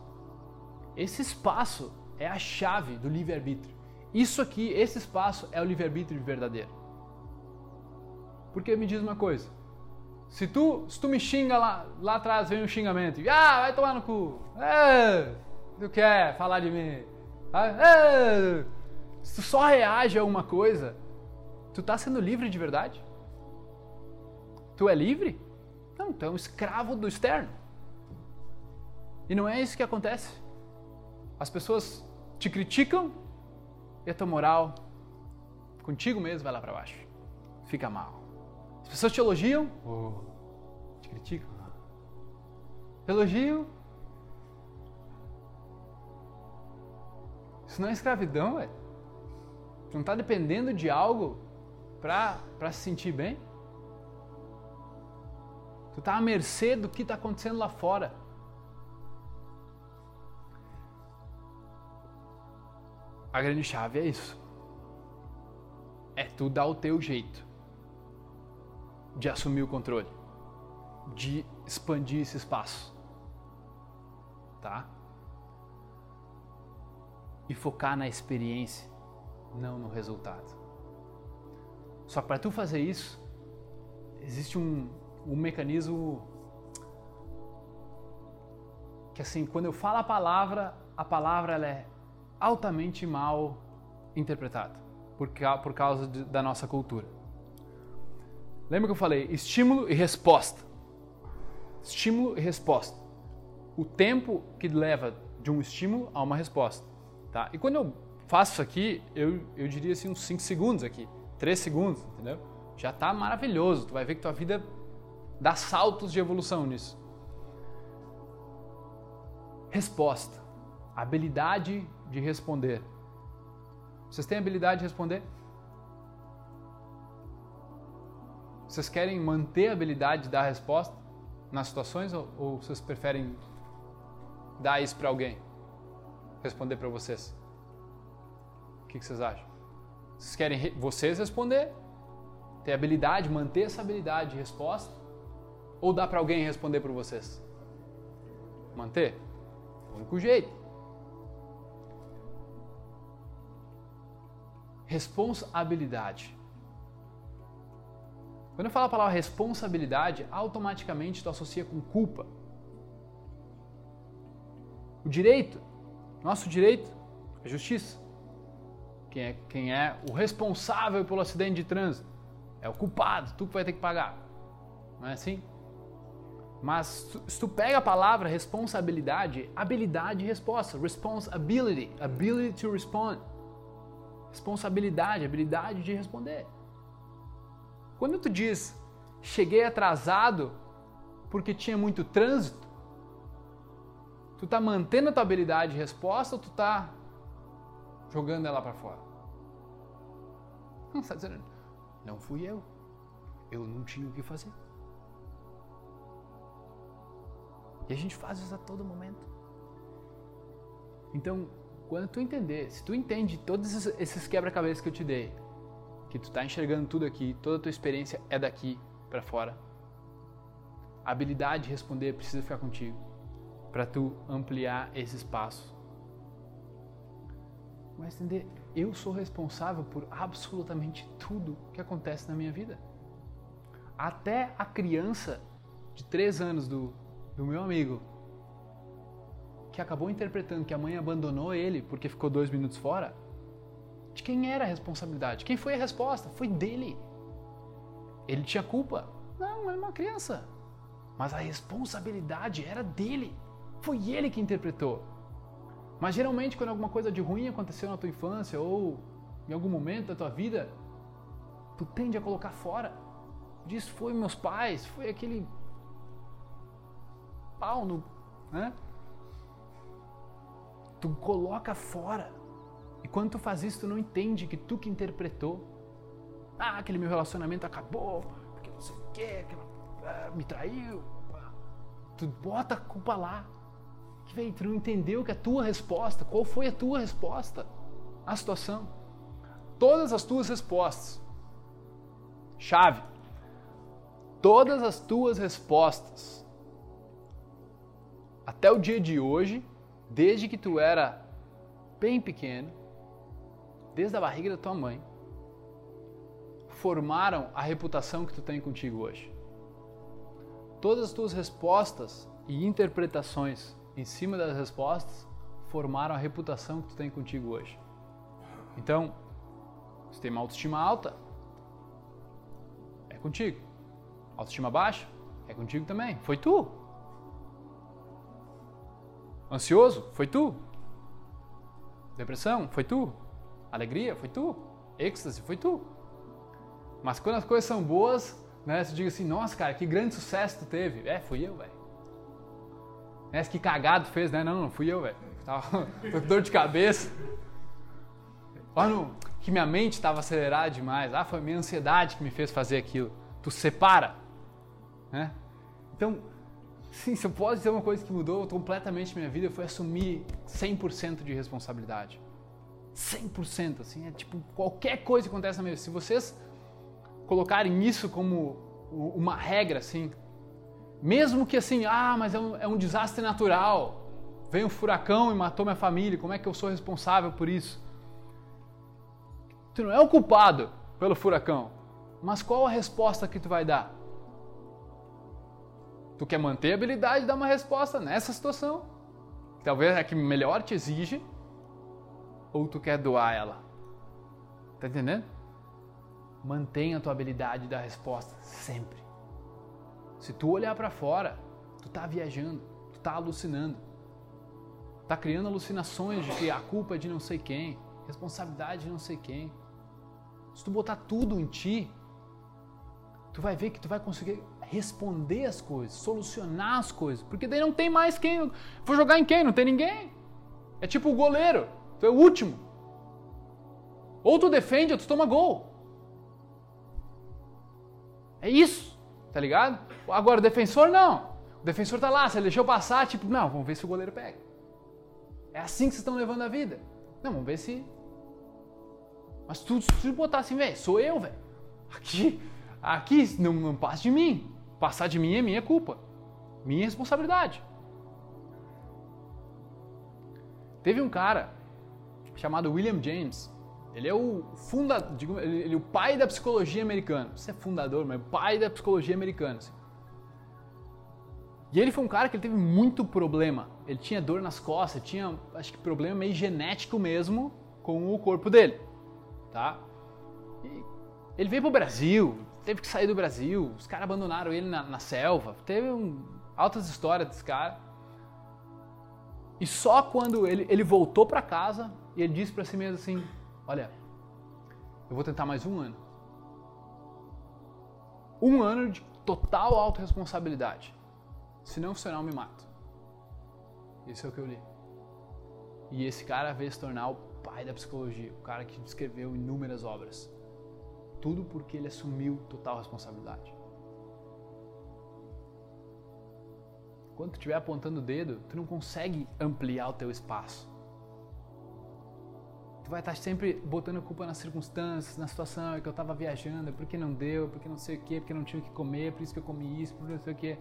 Esse espaço é a chave do livre-arbítrio. Isso aqui, esse espaço é o livre-arbítrio verdadeiro. Porque me diz uma coisa. Se tu, se tu me xinga lá, lá atrás, vem um xingamento. Ah, vai tomar no cu. É, tu quer falar de mim? É, se tu só reage a uma coisa, tu tá sendo livre de verdade? Tu é livre? Não, tu é um escravo do externo. E não é isso que acontece. As pessoas te criticam e a tua moral contigo mesmo vai lá para baixo. Fica mal. As pessoas te elogiam, oh, te criticam. Elogio. Isso não é escravidão, velho. Tu não tá dependendo de algo pra, pra se sentir bem? Tu tá à mercê do que está acontecendo lá fora. A grande chave é isso. É tu dar o teu jeito de assumir o controle, de expandir esse espaço. Tá? E focar na experiência, não no resultado. Só para tu fazer isso, existe um, um mecanismo que assim, quando eu falo a palavra, a palavra ela é altamente mal interpretada por, por causa de, da nossa cultura. Lembra que eu falei estímulo e resposta? Estímulo e resposta. O tempo que leva de um estímulo a uma resposta. Tá? E quando eu faço isso aqui, eu, eu diria assim uns 5 segundos aqui, 3 segundos, entendeu? Já está maravilhoso. Tu vai ver que tua vida dá saltos de evolução nisso. Resposta. Habilidade de responder. Vocês têm habilidade de responder? Vocês querem manter a habilidade de dar resposta nas situações ou, ou vocês preferem dar isso para alguém? Responder para vocês? O que, que vocês acham? Vocês querem vocês responder? Ter habilidade, manter essa habilidade de resposta? Ou dá para alguém responder por vocês? Manter? O único jeito. Responsabilidade. Quando eu falo a palavra responsabilidade, automaticamente tu associa com culpa. O direito, nosso direito, é justiça. Quem é, quem é o responsável pelo acidente de trânsito é o culpado, tu que vai ter que pagar. Não é assim? Mas se tu pega a palavra responsabilidade, habilidade e resposta. Responsibility, ability to respond. Responsabilidade, habilidade de responder. Quando tu diz cheguei atrasado porque tinha muito trânsito, tu tá mantendo a tua habilidade de resposta ou tu tá jogando ela para fora? Não, tá dizendo, não fui eu. Eu não tinha o que fazer. E a gente faz isso a todo momento. Então, quando tu entender, se tu entende todos esses quebra-cabeças que eu te dei, que tu tá enxergando tudo aqui, toda a tua experiência é daqui para fora. A habilidade de responder precisa ficar contigo para tu ampliar esse espaço. Mas entender, eu sou responsável por absolutamente tudo que acontece na minha vida. Até a criança de 3 anos do, do meu amigo, que acabou interpretando que a mãe abandonou ele porque ficou dois minutos fora, de quem era a responsabilidade? Quem foi a resposta? Foi dele. Ele tinha culpa? Não, era uma criança. Mas a responsabilidade era dele. Foi ele que interpretou. Mas geralmente, quando alguma coisa de ruim aconteceu na tua infância ou em algum momento da tua vida, tu tende a colocar fora. Diz, foi meus pais, foi aquele pau no. Né? Tu coloca fora. E quando tu faz isso, tu não entende que tu que interpretou. Ah, aquele meu relacionamento acabou, porque não sei o que, aquela, ah, me traiu. Tu bota a culpa lá. Que veio, tu não entendeu que a tua resposta, qual foi a tua resposta à situação? Todas as tuas respostas. Chave. Todas as tuas respostas. Até o dia de hoje, desde que tu era bem pequeno, desde a barriga da tua mãe, formaram a reputação que tu tem contigo hoje. Todas as tuas respostas e interpretações em cima das respostas formaram a reputação que tu tem contigo hoje. Então, se tem uma autoestima alta, é contigo. Autoestima baixa, é contigo também. Foi tu. Ansioso, foi tu. Depressão, foi tu. Alegria, foi tu. Êxtase, foi tu. Mas quando as coisas são boas, né, você diga assim, nossa, cara, que grande sucesso tu teve. É, fui eu, velho. É, que cagado fez, né? Não, não fui eu, velho. Tava com dor de cabeça. Olha que minha mente estava acelerada demais. Ah, foi minha ansiedade que me fez fazer aquilo. Tu separa. Né? Então, sim, se eu posso dizer uma coisa que mudou completamente minha vida, foi assumir 100% de responsabilidade. 100%, assim, é tipo qualquer coisa que acontece na minha vida. Se vocês colocarem isso como uma regra, assim, mesmo que assim, ah, mas é um, é um desastre natural, veio um furacão e matou minha família, como é que eu sou responsável por isso? Tu não é o culpado pelo furacão, mas qual a resposta que tu vai dar? Tu quer manter a habilidade de dar uma resposta nessa situação? Talvez é que melhor te exige, ou tu quer doar ela? Tá entendendo? Mantenha a tua habilidade de dar resposta sempre. Se tu olhar para fora, tu tá viajando, tu tá alucinando. Tá criando alucinações de que a culpa é de não sei quem, responsabilidade de não sei quem. Se tu botar tudo em ti, tu vai ver que tu vai conseguir responder as coisas, solucionar as coisas, porque daí não tem mais quem. Vou jogar em quem? Não tem ninguém. É tipo o goleiro, tu é o último. Ou tu defende ou tu toma gol. É isso, tá ligado? Agora o defensor não. O defensor tá lá, se ele deixou passar, tipo, não, vamos ver se o goleiro pega. É assim que vocês estão levando a vida. Não, vamos ver se. Mas tu, se tu botar assim, velho, sou eu, velho. Aqui, aqui não, não passa de mim. Passar de mim é minha culpa. Minha responsabilidade. Teve um cara chamado William James ele é o fundador, ele, é o pai da psicologia americana. Você é fundador, mas é o pai da psicologia americana. Assim. E ele foi um cara que teve muito problema. Ele tinha dor nas costas, tinha, acho que problema meio genético mesmo com o corpo dele, tá? E ele veio pro Brasil, teve que sair do Brasil, os caras abandonaram ele na, na selva. Teve um, altas histórias desse cara. E só quando ele, ele voltou para casa e ele disse para si mesmo assim: Olha, eu vou tentar mais um ano. Um ano de total autorresponsabilidade. Se não funcionar, eu me mato. Isso é o que eu li. E esse cara veio se tornar o pai da psicologia, o cara que escreveu inúmeras obras. Tudo porque ele assumiu total responsabilidade. Quando tu estiver apontando o dedo, tu não consegue ampliar o teu espaço tu vai estar sempre botando culpa nas circunstâncias, na situação, é que eu estava viajando, é porque não deu, é porque não sei o que, porque não tinha o que comer, é por isso que eu comi isso, por não sei o que.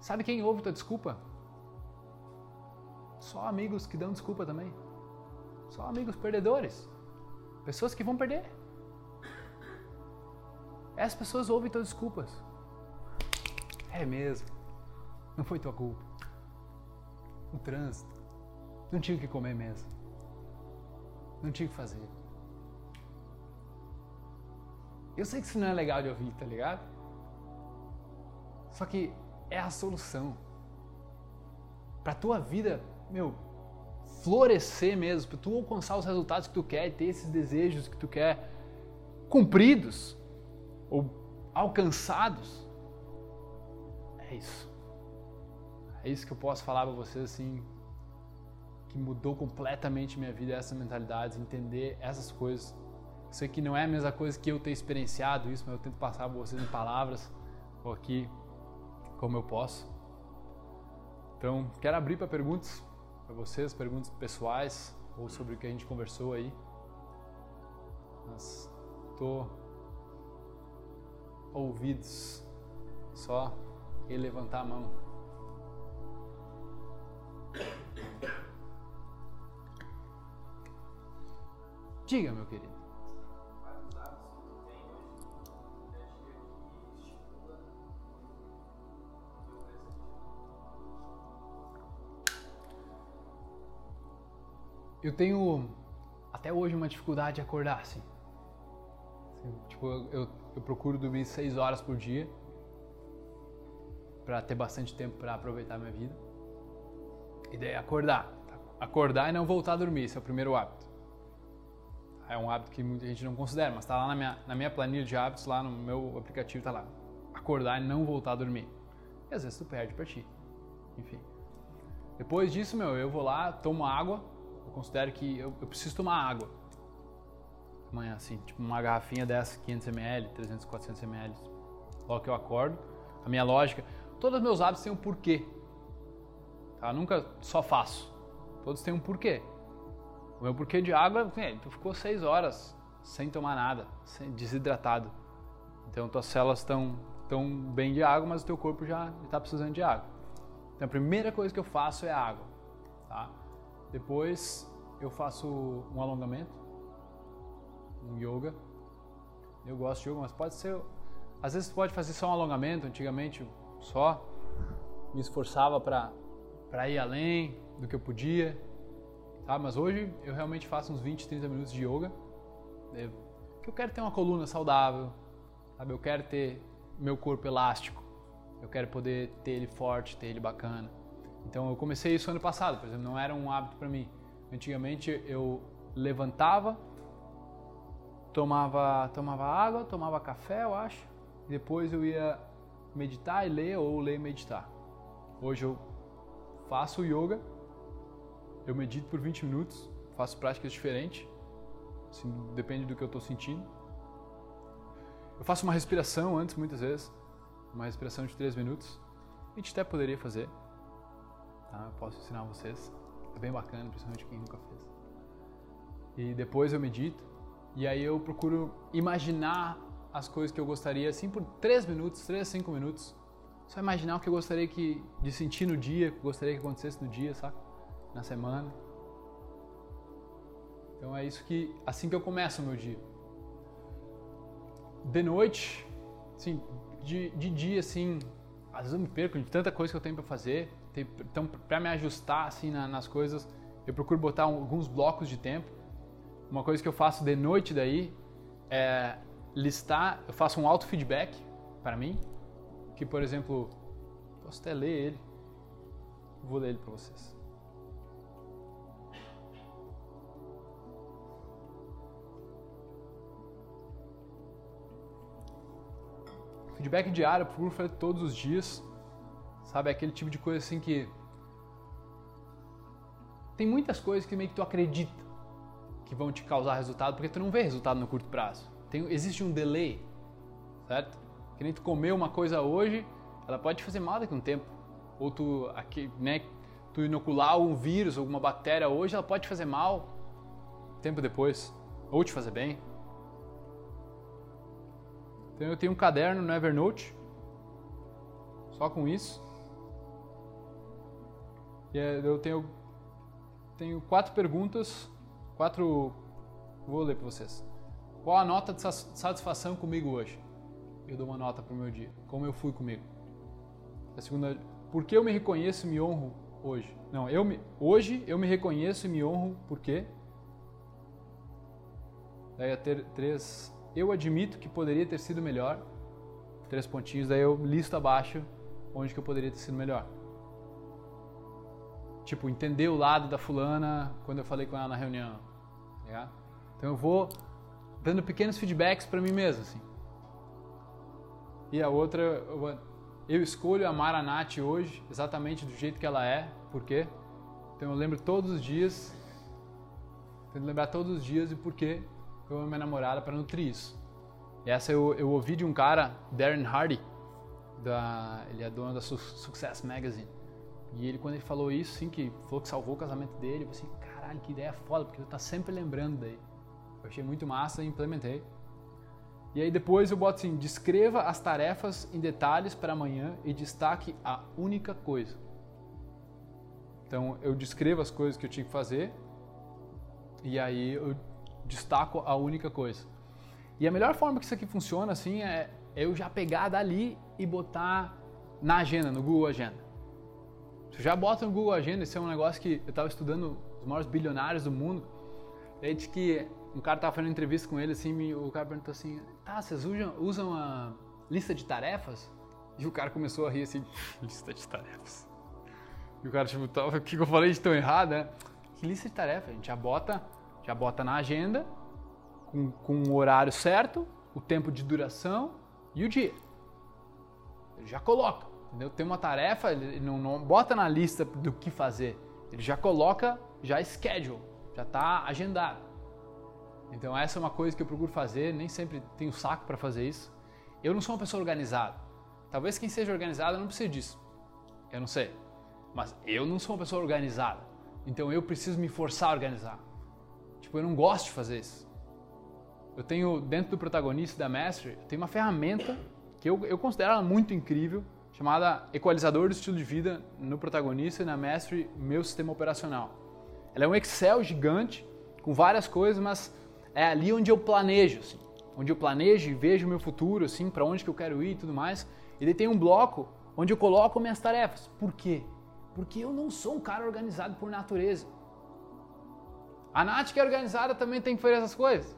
Sabe quem ouve tua desculpa? Só amigos que dão desculpa também. Só amigos perdedores. Pessoas que vão perder. Essas pessoas ouvem tuas desculpas. É mesmo. Não foi tua culpa. O trânsito. Não tinha o que comer mesmo. Não tinha o que fazer. Eu sei que isso não é legal de ouvir, tá ligado? Só que é a solução. Pra tua vida, meu, florescer mesmo, para tu alcançar os resultados que tu quer e ter esses desejos que tu quer cumpridos ou alcançados. É isso. É isso que eu posso falar para vocês assim, que mudou completamente minha vida essa mentalidade, entender essas coisas. Eu sei que não é a mesma coisa que eu ter experienciado isso, mas eu tento passar para vocês em palavras ou aqui como eu posso. Então, quero abrir para perguntas para vocês, perguntas pessoais ou sobre o que a gente conversou aí. Mas tô ouvidos. Só ele levantar a mão. Diga, meu querido. Eu tenho até hoje uma dificuldade de acordar, assim. assim tipo, eu, eu procuro dormir seis horas por dia para ter bastante tempo para aproveitar minha vida. E daí acordar. Acordar e não voltar a dormir, esse é o primeiro hábito. É um hábito que muita gente não considera, mas está lá na minha, na minha planilha de hábitos, lá no meu aplicativo, está lá. Acordar e não voltar a dormir. E às vezes tu perde para ti. Enfim. Depois disso, meu, eu vou lá, tomo água, eu considero que eu, eu preciso tomar água. Amanhã, assim, tipo uma garrafinha dessa, 500 ml, 300, 400 ml. Logo que eu acordo. A minha lógica, todos os meus hábitos têm um porquê. Tá? Nunca só faço. Todos têm um porquê. O meu porquê de água, é, tu ficou seis horas sem tomar nada, sem, desidratado. Então tuas células estão tão bem de água, mas o teu corpo já está precisando de água. Então a primeira coisa que eu faço é água. Tá? Depois eu faço um alongamento, um yoga. Eu gosto de yoga, mas pode ser. Às vezes pode fazer só um alongamento. Antigamente só me esforçava para ir além do que eu podia, tá? Mas hoje eu realmente faço uns 20, 30 minutos de yoga. Que eu quero ter uma coluna saudável, sabe? Eu quero ter meu corpo elástico. Eu quero poder ter ele forte, ter ele bacana. Então eu comecei isso ano passado, por exemplo, não era um hábito para mim. Antigamente eu levantava, tomava, tomava água, tomava café, eu acho, e depois eu ia meditar e ler ou ler e meditar. Hoje eu faço yoga, eu medito por 20 minutos, faço práticas diferentes, assim, depende do que eu estou sentindo. Eu faço uma respiração antes, muitas vezes, uma respiração de 3 minutos. A gente até poderia fazer, Tá? Eu posso ensinar vocês. É bem bacana, principalmente quem nunca fez. E depois eu medito e aí eu procuro imaginar as coisas que eu gostaria, assim por 3 minutos, 3 a 5 minutos. Só imaginar o que eu gostaria que, de sentir no dia, que eu gostaria que acontecesse no dia, sabe? Na semana. Então é isso que, assim que eu começo o meu dia. De noite, assim, de, de dia, assim, às vezes eu me perco de tanta coisa que eu tenho para fazer. Então, para me ajustar assim nas coisas, eu procuro botar alguns blocos de tempo. Uma coisa que eu faço de noite daí é listar, eu faço um auto feedback para mim, que por exemplo, posso até ler ele. Vou ler ele para vocês. Feedback diário, por favor, todos os dias. Sabe, aquele tipo de coisa assim que. Tem muitas coisas que meio que tu acredita que vão te causar resultado, porque tu não vê resultado no curto prazo. Tem, existe um delay, certo? Que nem tu comer uma coisa hoje, ela pode te fazer mal daqui a um tempo. Ou tu, aqui, né, tu inocular um vírus, alguma bactéria hoje, ela pode te fazer mal tempo depois. Ou te fazer bem. Então eu tenho um caderno no Evernote, só com isso. É, eu tenho, tenho quatro perguntas, quatro. Vou ler para vocês. Qual a nota de satisfação comigo hoje? eu dou uma nota pro meu dia. Como eu fui comigo. A segunda, por que eu me reconheço e me honro hoje? Não, eu me, hoje eu me reconheço e me honro por quê? Daí a ter três, eu admito que poderia ter sido melhor. Três pontinhos, daí eu listo abaixo onde que eu poderia ter sido melhor. Tipo, entender o lado da fulana quando eu falei com ela na reunião. Tá então eu vou dando pequenos feedbacks para mim mesmo, assim. E a outra, eu, escolho amar a Nath hoje exatamente do jeito que ela é. Por quê? Então eu lembro todos os dias, tento lembrar todos os dias e por que eu amo minha namorada para nutrir isso. E essa eu, eu ouvi de um cara, Darren Hardy, da, ele é dono da Success Magazine. E ele, quando ele falou isso, sim, que falou que salvou o casamento dele, eu falei assim, caralho, que ideia foda, porque tu tá sempre lembrando daí. Eu achei muito massa e implementei. E aí depois eu boto assim, descreva as tarefas em detalhes para amanhã e destaque a única coisa. Então eu descrevo as coisas que eu tinha que fazer e aí eu destaco a única coisa. E a melhor forma que isso aqui funciona assim é eu já pegar dali e botar na agenda, no Google Agenda. Tu já bota no Google Agenda, esse é um negócio que eu estava estudando os maiores bilionários do mundo. Daí de que um cara tava fazendo entrevista com ele assim, o cara perguntou assim: "Tá, vocês usam, usam a lista de tarefas?" E o cara começou a rir assim: "Lista de tarefas?" E o cara tipo, tá, o que eu falei de tão errado, né? Que lista de tarefas? A gente já bota, já bota na agenda com, com o horário certo, o tempo de duração e o dia. Ele já coloca, entendeu? Tem uma tarefa, ele não, não bota na lista do que fazer. Ele já coloca, já schedule, já está agendado. Então essa é uma coisa que eu procuro fazer, nem sempre tenho saco para fazer isso. Eu não sou uma pessoa organizada. Talvez quem seja organizado não precise disso. Eu não sei. Mas eu não sou uma pessoa organizada. Então eu preciso me forçar a organizar. Tipo, eu não gosto de fazer isso. Eu tenho, dentro do protagonista da Mastery, eu tenho uma ferramenta que eu, eu considero ela muito incrível, chamada Equalizador do Estilo de Vida no protagonista e na Mastery, meu sistema operacional. Ela é um Excel gigante, com várias coisas, mas é ali onde eu planejo, assim, onde eu planejo e vejo o meu futuro, assim, para onde que eu quero ir e tudo mais. Ele tem um bloco onde eu coloco minhas tarefas. Por quê? Porque eu não sou um cara organizado por natureza. A Nath, que é organizada, também tem que fazer essas coisas.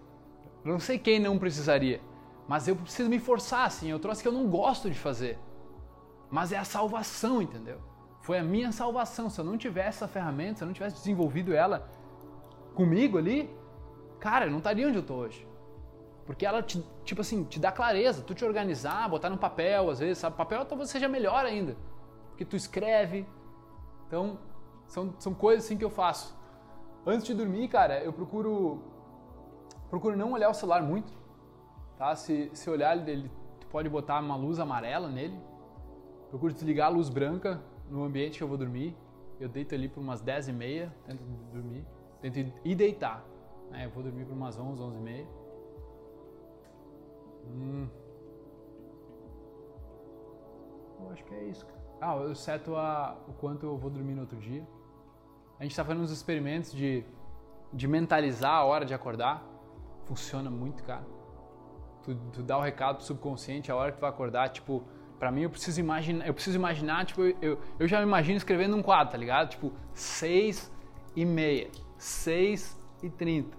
Não sei quem não precisaria, mas eu preciso me forçar, assim. Eu trouxe que eu não gosto de fazer. Mas é a salvação, entendeu? Foi a minha salvação. Se eu não tivesse essa ferramenta, se eu não tivesse desenvolvido ela comigo ali, cara, eu não estaria onde eu tô hoje. Porque ela, te, tipo assim, te dá clareza, tu te organizar, botar no papel, às vezes, sabe? Papel talvez seja melhor ainda. Porque tu escreve. Então, são, são coisas assim que eu faço. Antes de dormir, cara, eu procuro procuro não olhar o celular muito, tá? Se, se olhar ele, tu pode botar uma luz amarela nele. Procuro desligar a luz branca no ambiente que eu vou dormir. Eu deito ali por umas 10 e meia, tento dormir, tento ir deitar. Né? Eu vou dormir por umas 11, 11 e meia. Hum. Eu acho que é isso. Ah, eu seto a, o quanto eu vou dormir no outro dia. A gente está fazendo uns experimentos de, de mentalizar a hora de acordar. Funciona muito, cara. Tu, tu dá o recado pro subconsciente a hora que tu vai acordar, tipo, para mim eu preciso imaginar, eu preciso imaginar, tipo, eu, eu já me imagino escrevendo um quadro, tá ligado? Tipo, seis e meia, seis e trinta.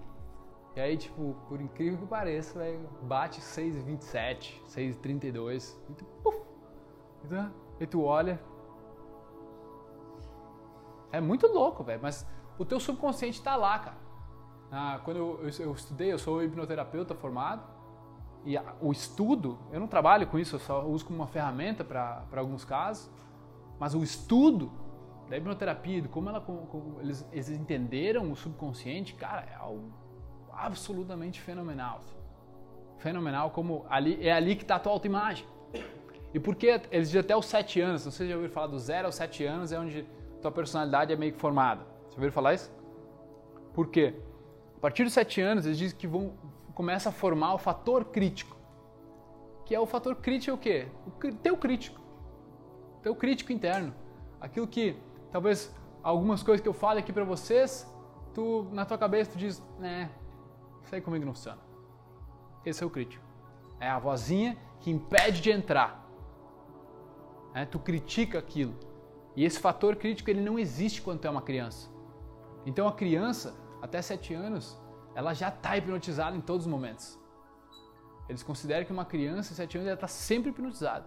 E aí, tipo, por incrível que pareça, véio, bate 6,27, 6,32. E tu, puf, e tu olha. É muito louco, velho, mas o teu subconsciente tá lá, cara. Ah, quando eu, eu, eu, estudei, eu sou hipnoterapeuta formado, e a, o estudo, eu não trabalho com isso, eu só uso como uma ferramenta para alguns casos, mas o estudo da hipnoterapia, de como, ela, como eles, eles entenderam o subconsciente, cara, é algo absolutamente fenomenal. Assim. Fenomenal como ali, é ali que está a tua autoimagem. E porque eles dizem até os 7 anos, não sei se já ouviram falar do 0 aos 7 anos, é onde tua personalidade é meio que formada. Você ouviram falar isso? Por quê? A partir dos 7 anos, eles dizem que vão, começa a formar o fator crítico. Que é o fator crítico é o quê? O teu crítico. Teu crítico interno. Aquilo que, talvez, algumas coisas que eu falo aqui para vocês, tu, na tua cabeça, tu diz, né, sei comigo não funciona. Esse é o crítico. É a vozinha que impede de entrar. É, tu critica aquilo. E esse fator crítico ele não existe quando tu é uma criança. Então a criança, até 7 anos, ela já está hipnotizada em todos os momentos. Eles consideram que uma criança de 7 anos está sempre hipnotizada.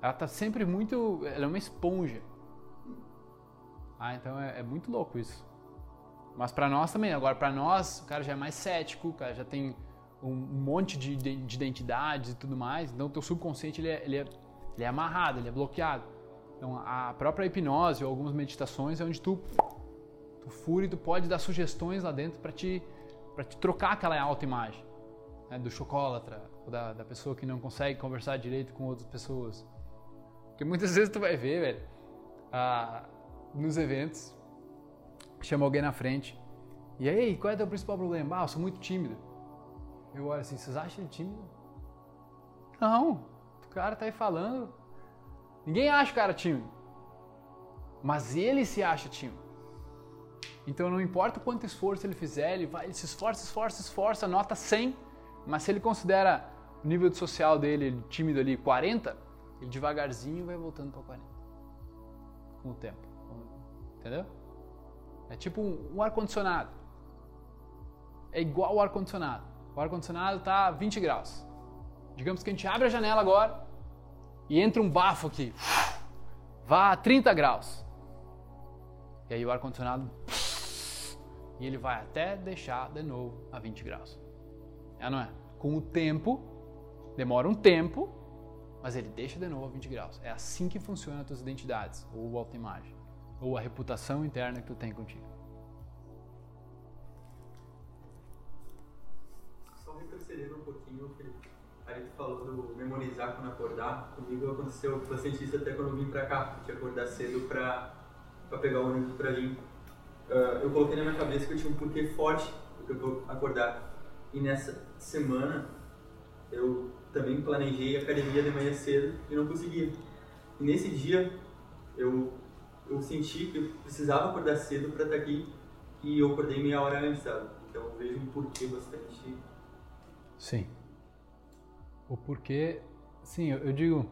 Ela está sempre muito. Ela é uma esponja. Ah, então é, é muito louco isso. Mas para nós também. Agora, para nós, o cara já é mais cético, o cara já tem um monte de, de identidades e tudo mais. Então, o teu subconsciente ele é, ele, é, ele é amarrado, ele é bloqueado. Então, a própria hipnose ou algumas meditações é onde tu, tu fura e tu pode dar sugestões lá dentro para te, pra te trocar aquela autoimagem né, do chocolatra, da, da pessoa que não consegue conversar direito com outras pessoas. Porque muitas vezes tu vai ver, velho, ah, nos eventos, chama alguém na frente. E aí, qual é o teu principal problema? Ah, eu sou muito tímido. Eu olho assim, vocês acham ele tímido? Não, o cara tá aí falando. Ninguém acha o cara tímido. Mas ele se acha tímido. Então não importa quanto esforço ele fizer, ele vai, ele se esforça, esforça, esforça, nota 100, mas se ele considera o nível de social dele tímido ali 40, ele devagarzinho vai voltando para 40. Com o tempo. Entendeu? É tipo um, um ar-condicionado. É igual o ar-condicionado. O ar-condicionado a 20 graus. Digamos que a gente abre a janela agora e entra um bafo aqui. Vá a 30 graus. E aí o ar-condicionado e ele vai até deixar de novo a 20 graus. É, não é? Com o tempo, demora um tempo, mas ele deixa de novo a 20 graus. É assim que funcionam as tuas identidades, ou autoimagem, ou a reputação interna que tu tem contigo. Só retrocedendo um pouquinho, Felipe. Aí tu falou do memorizar quando acordar. Comigo aconteceu bastante isso até quando eu vim pra cá. Tinha que acordar cedo pra, pra pegar o ônibus pra vir. Uh, eu coloquei na minha cabeça que eu tinha um porquê forte porque eu vou acordar. E nessa semana eu também planejei academia de manhã cedo e não conseguia. E nesse dia eu, eu senti que eu precisava acordar cedo para estar aqui e eu acordei meia hora antes, sabe? Então eu vejo um porquê bastante. Sim. O porquê, sim, eu, eu digo,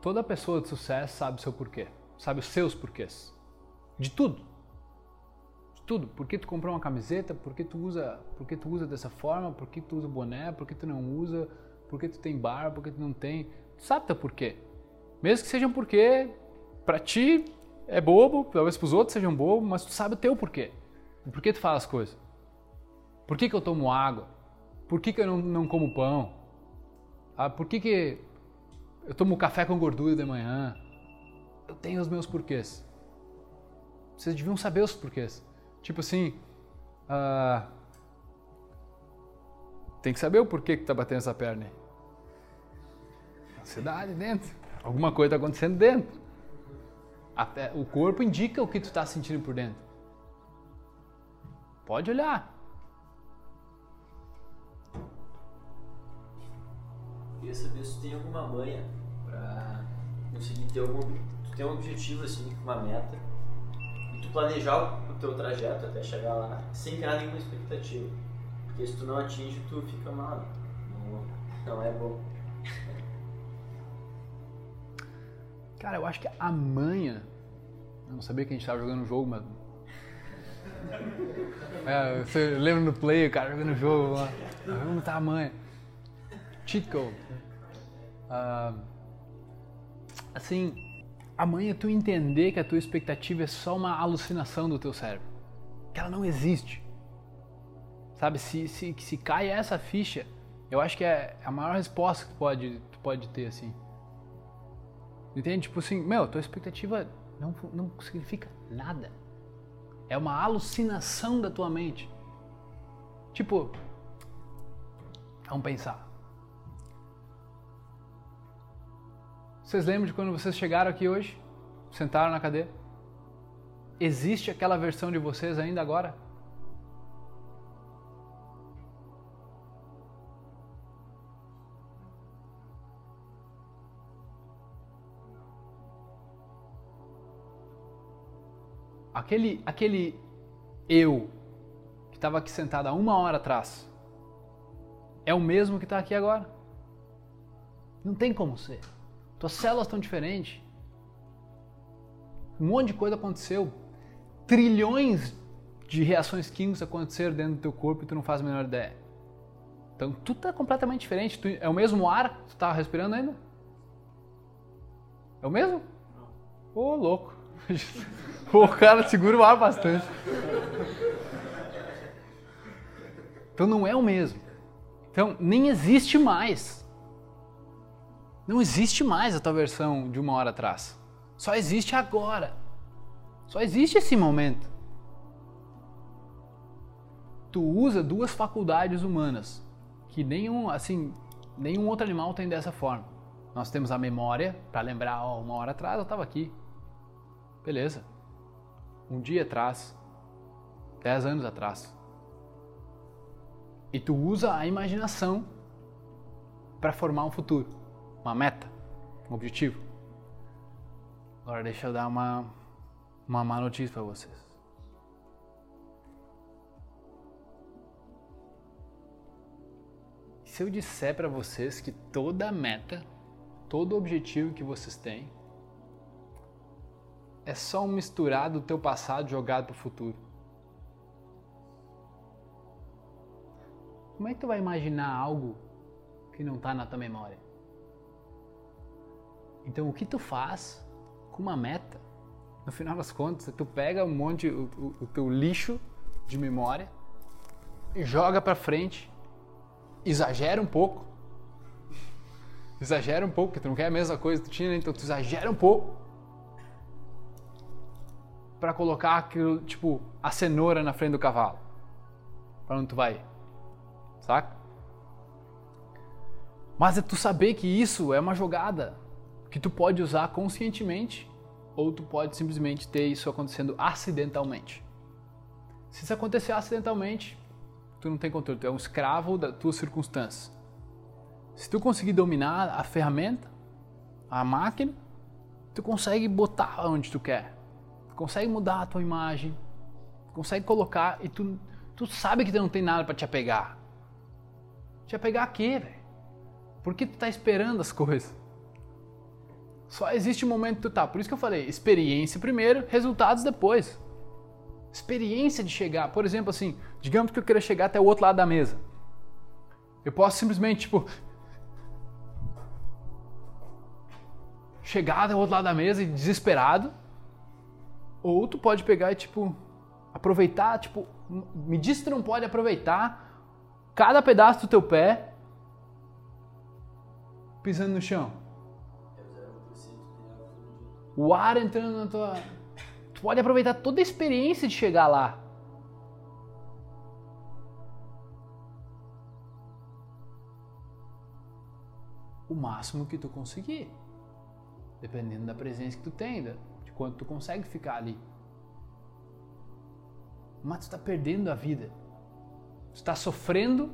toda pessoa de sucesso sabe o seu porquê, sabe os seus porquês. De tudo tudo. Por que tu comprou uma camiseta? Por que tu usa, por que tu usa dessa forma? Por que tu usa boné? Por que tu não usa? Por que tu tem barba? Por que tu não tem? Tu sabe teu porquê. Mesmo que seja um porquê para ti é bobo, talvez para os outros sejam bobo, mas tu sabe o teu porquê. Por que tu faz as coisas? Por que, que eu tomo água? Por que, que eu não, não como pão? Ah, por que, que eu tomo café com gordura de manhã? Eu tenho os meus porquês. Vocês deviam saber os porquês. Tipo assim, uh, tem que saber o porquê que tá batendo essa perna aí. Ansiedade dentro. Alguma coisa tá acontecendo dentro. O corpo indica o que tu tá sentindo por dentro. Pode olhar. Queria saber se tem alguma manha pra conseguir ter algum. Tu tem um objetivo assim, uma meta planejar o teu trajeto até chegar lá sem criar nenhuma expectativa. Porque se tu não atinge, tu fica mal. Não, não é bom. Cara, eu acho que a manha. Eu não sabia que a gente estava jogando um jogo, mas. É, você lembra no play, o cara jogando o jogo lá. Vamos tá a manha. Cheat code. Uh, assim, Amanhã é tu entender que a tua expectativa é só uma alucinação do teu cérebro. Que ela não existe. Sabe, se, se, se cai essa ficha, eu acho que é a maior resposta que tu pode, tu pode ter, assim. Entende? Tipo assim, meu, tua expectativa não, não significa nada. É uma alucinação da tua mente. Tipo, vamos pensar. Vocês lembram de quando vocês chegaram aqui hoje? Sentaram na cadeira? Existe aquela versão de vocês ainda agora? Aquele, aquele eu que estava aqui sentado há uma hora atrás é o mesmo que está aqui agora? Não tem como ser. Tuas células estão diferentes. Um monte de coisa aconteceu. Trilhões de reações químicas aconteceram dentro do teu corpo e tu não faz a menor ideia. Então tudo tá completamente diferente. Tu, é o mesmo ar que tu tá respirando ainda? É o mesmo? Ô, oh, louco. o cara segura o ar bastante. Então não é o mesmo. Então nem existe mais. Não existe mais a tua versão de uma hora atrás. Só existe agora. Só existe esse momento. Tu usa duas faculdades humanas que nenhum, assim, nenhum outro animal tem dessa forma. Nós temos a memória para lembrar, ó, uma hora atrás eu estava aqui. Beleza. Um dia atrás, dez anos atrás. E tu usa a imaginação para formar um futuro, uma meta, um objetivo. Agora deixa eu dar uma, uma má notícia para vocês. Se eu disser para vocês que toda meta, todo objetivo que vocês têm é só um misturado do teu passado jogado para o futuro. Como é que tu vai imaginar algo que não está na tua memória? Então, o que tu faz com uma meta. No final das contas, tu pega um monte, o, o, o teu lixo de memória, joga para frente, exagera um pouco. Exagera um pouco, porque tu não quer a mesma coisa que tu tinha, né? então tu exagera um pouco. para colocar aquilo, tipo, a cenoura na frente do cavalo. Para onde tu vai? Saca? Mas é tu saber que isso é uma jogada que tu pode usar conscientemente ou tu pode simplesmente ter isso acontecendo acidentalmente. Se isso acontecer acidentalmente, tu não tem controle, tu é um escravo das tuas circunstâncias. Se tu conseguir dominar a ferramenta, a máquina, tu consegue botar onde tu quer. Tu consegue mudar a tua imagem, tu consegue colocar e tu, tu sabe que tu não tem nada para te apegar. Te apegar a quê, velho? Por que tu tá esperando as coisas? Só existe o momento que tu tá. Por isso que eu falei, experiência primeiro, resultados depois. Experiência de chegar. Por exemplo, assim, digamos que eu queira chegar até o outro lado da mesa. Eu posso simplesmente, tipo, chegar até o outro lado da mesa e desesperado. Ou tu pode pegar e, tipo, aproveitar, tipo, me diz que tu não pode aproveitar cada pedaço do teu pé pisando no chão o ar entrando na tua. Tu pode aproveitar toda a experiência de chegar lá. O máximo que tu conseguir. Dependendo da presença que tu tem, de quanto tu consegue ficar ali. Mas tu está perdendo a vida. Tu está sofrendo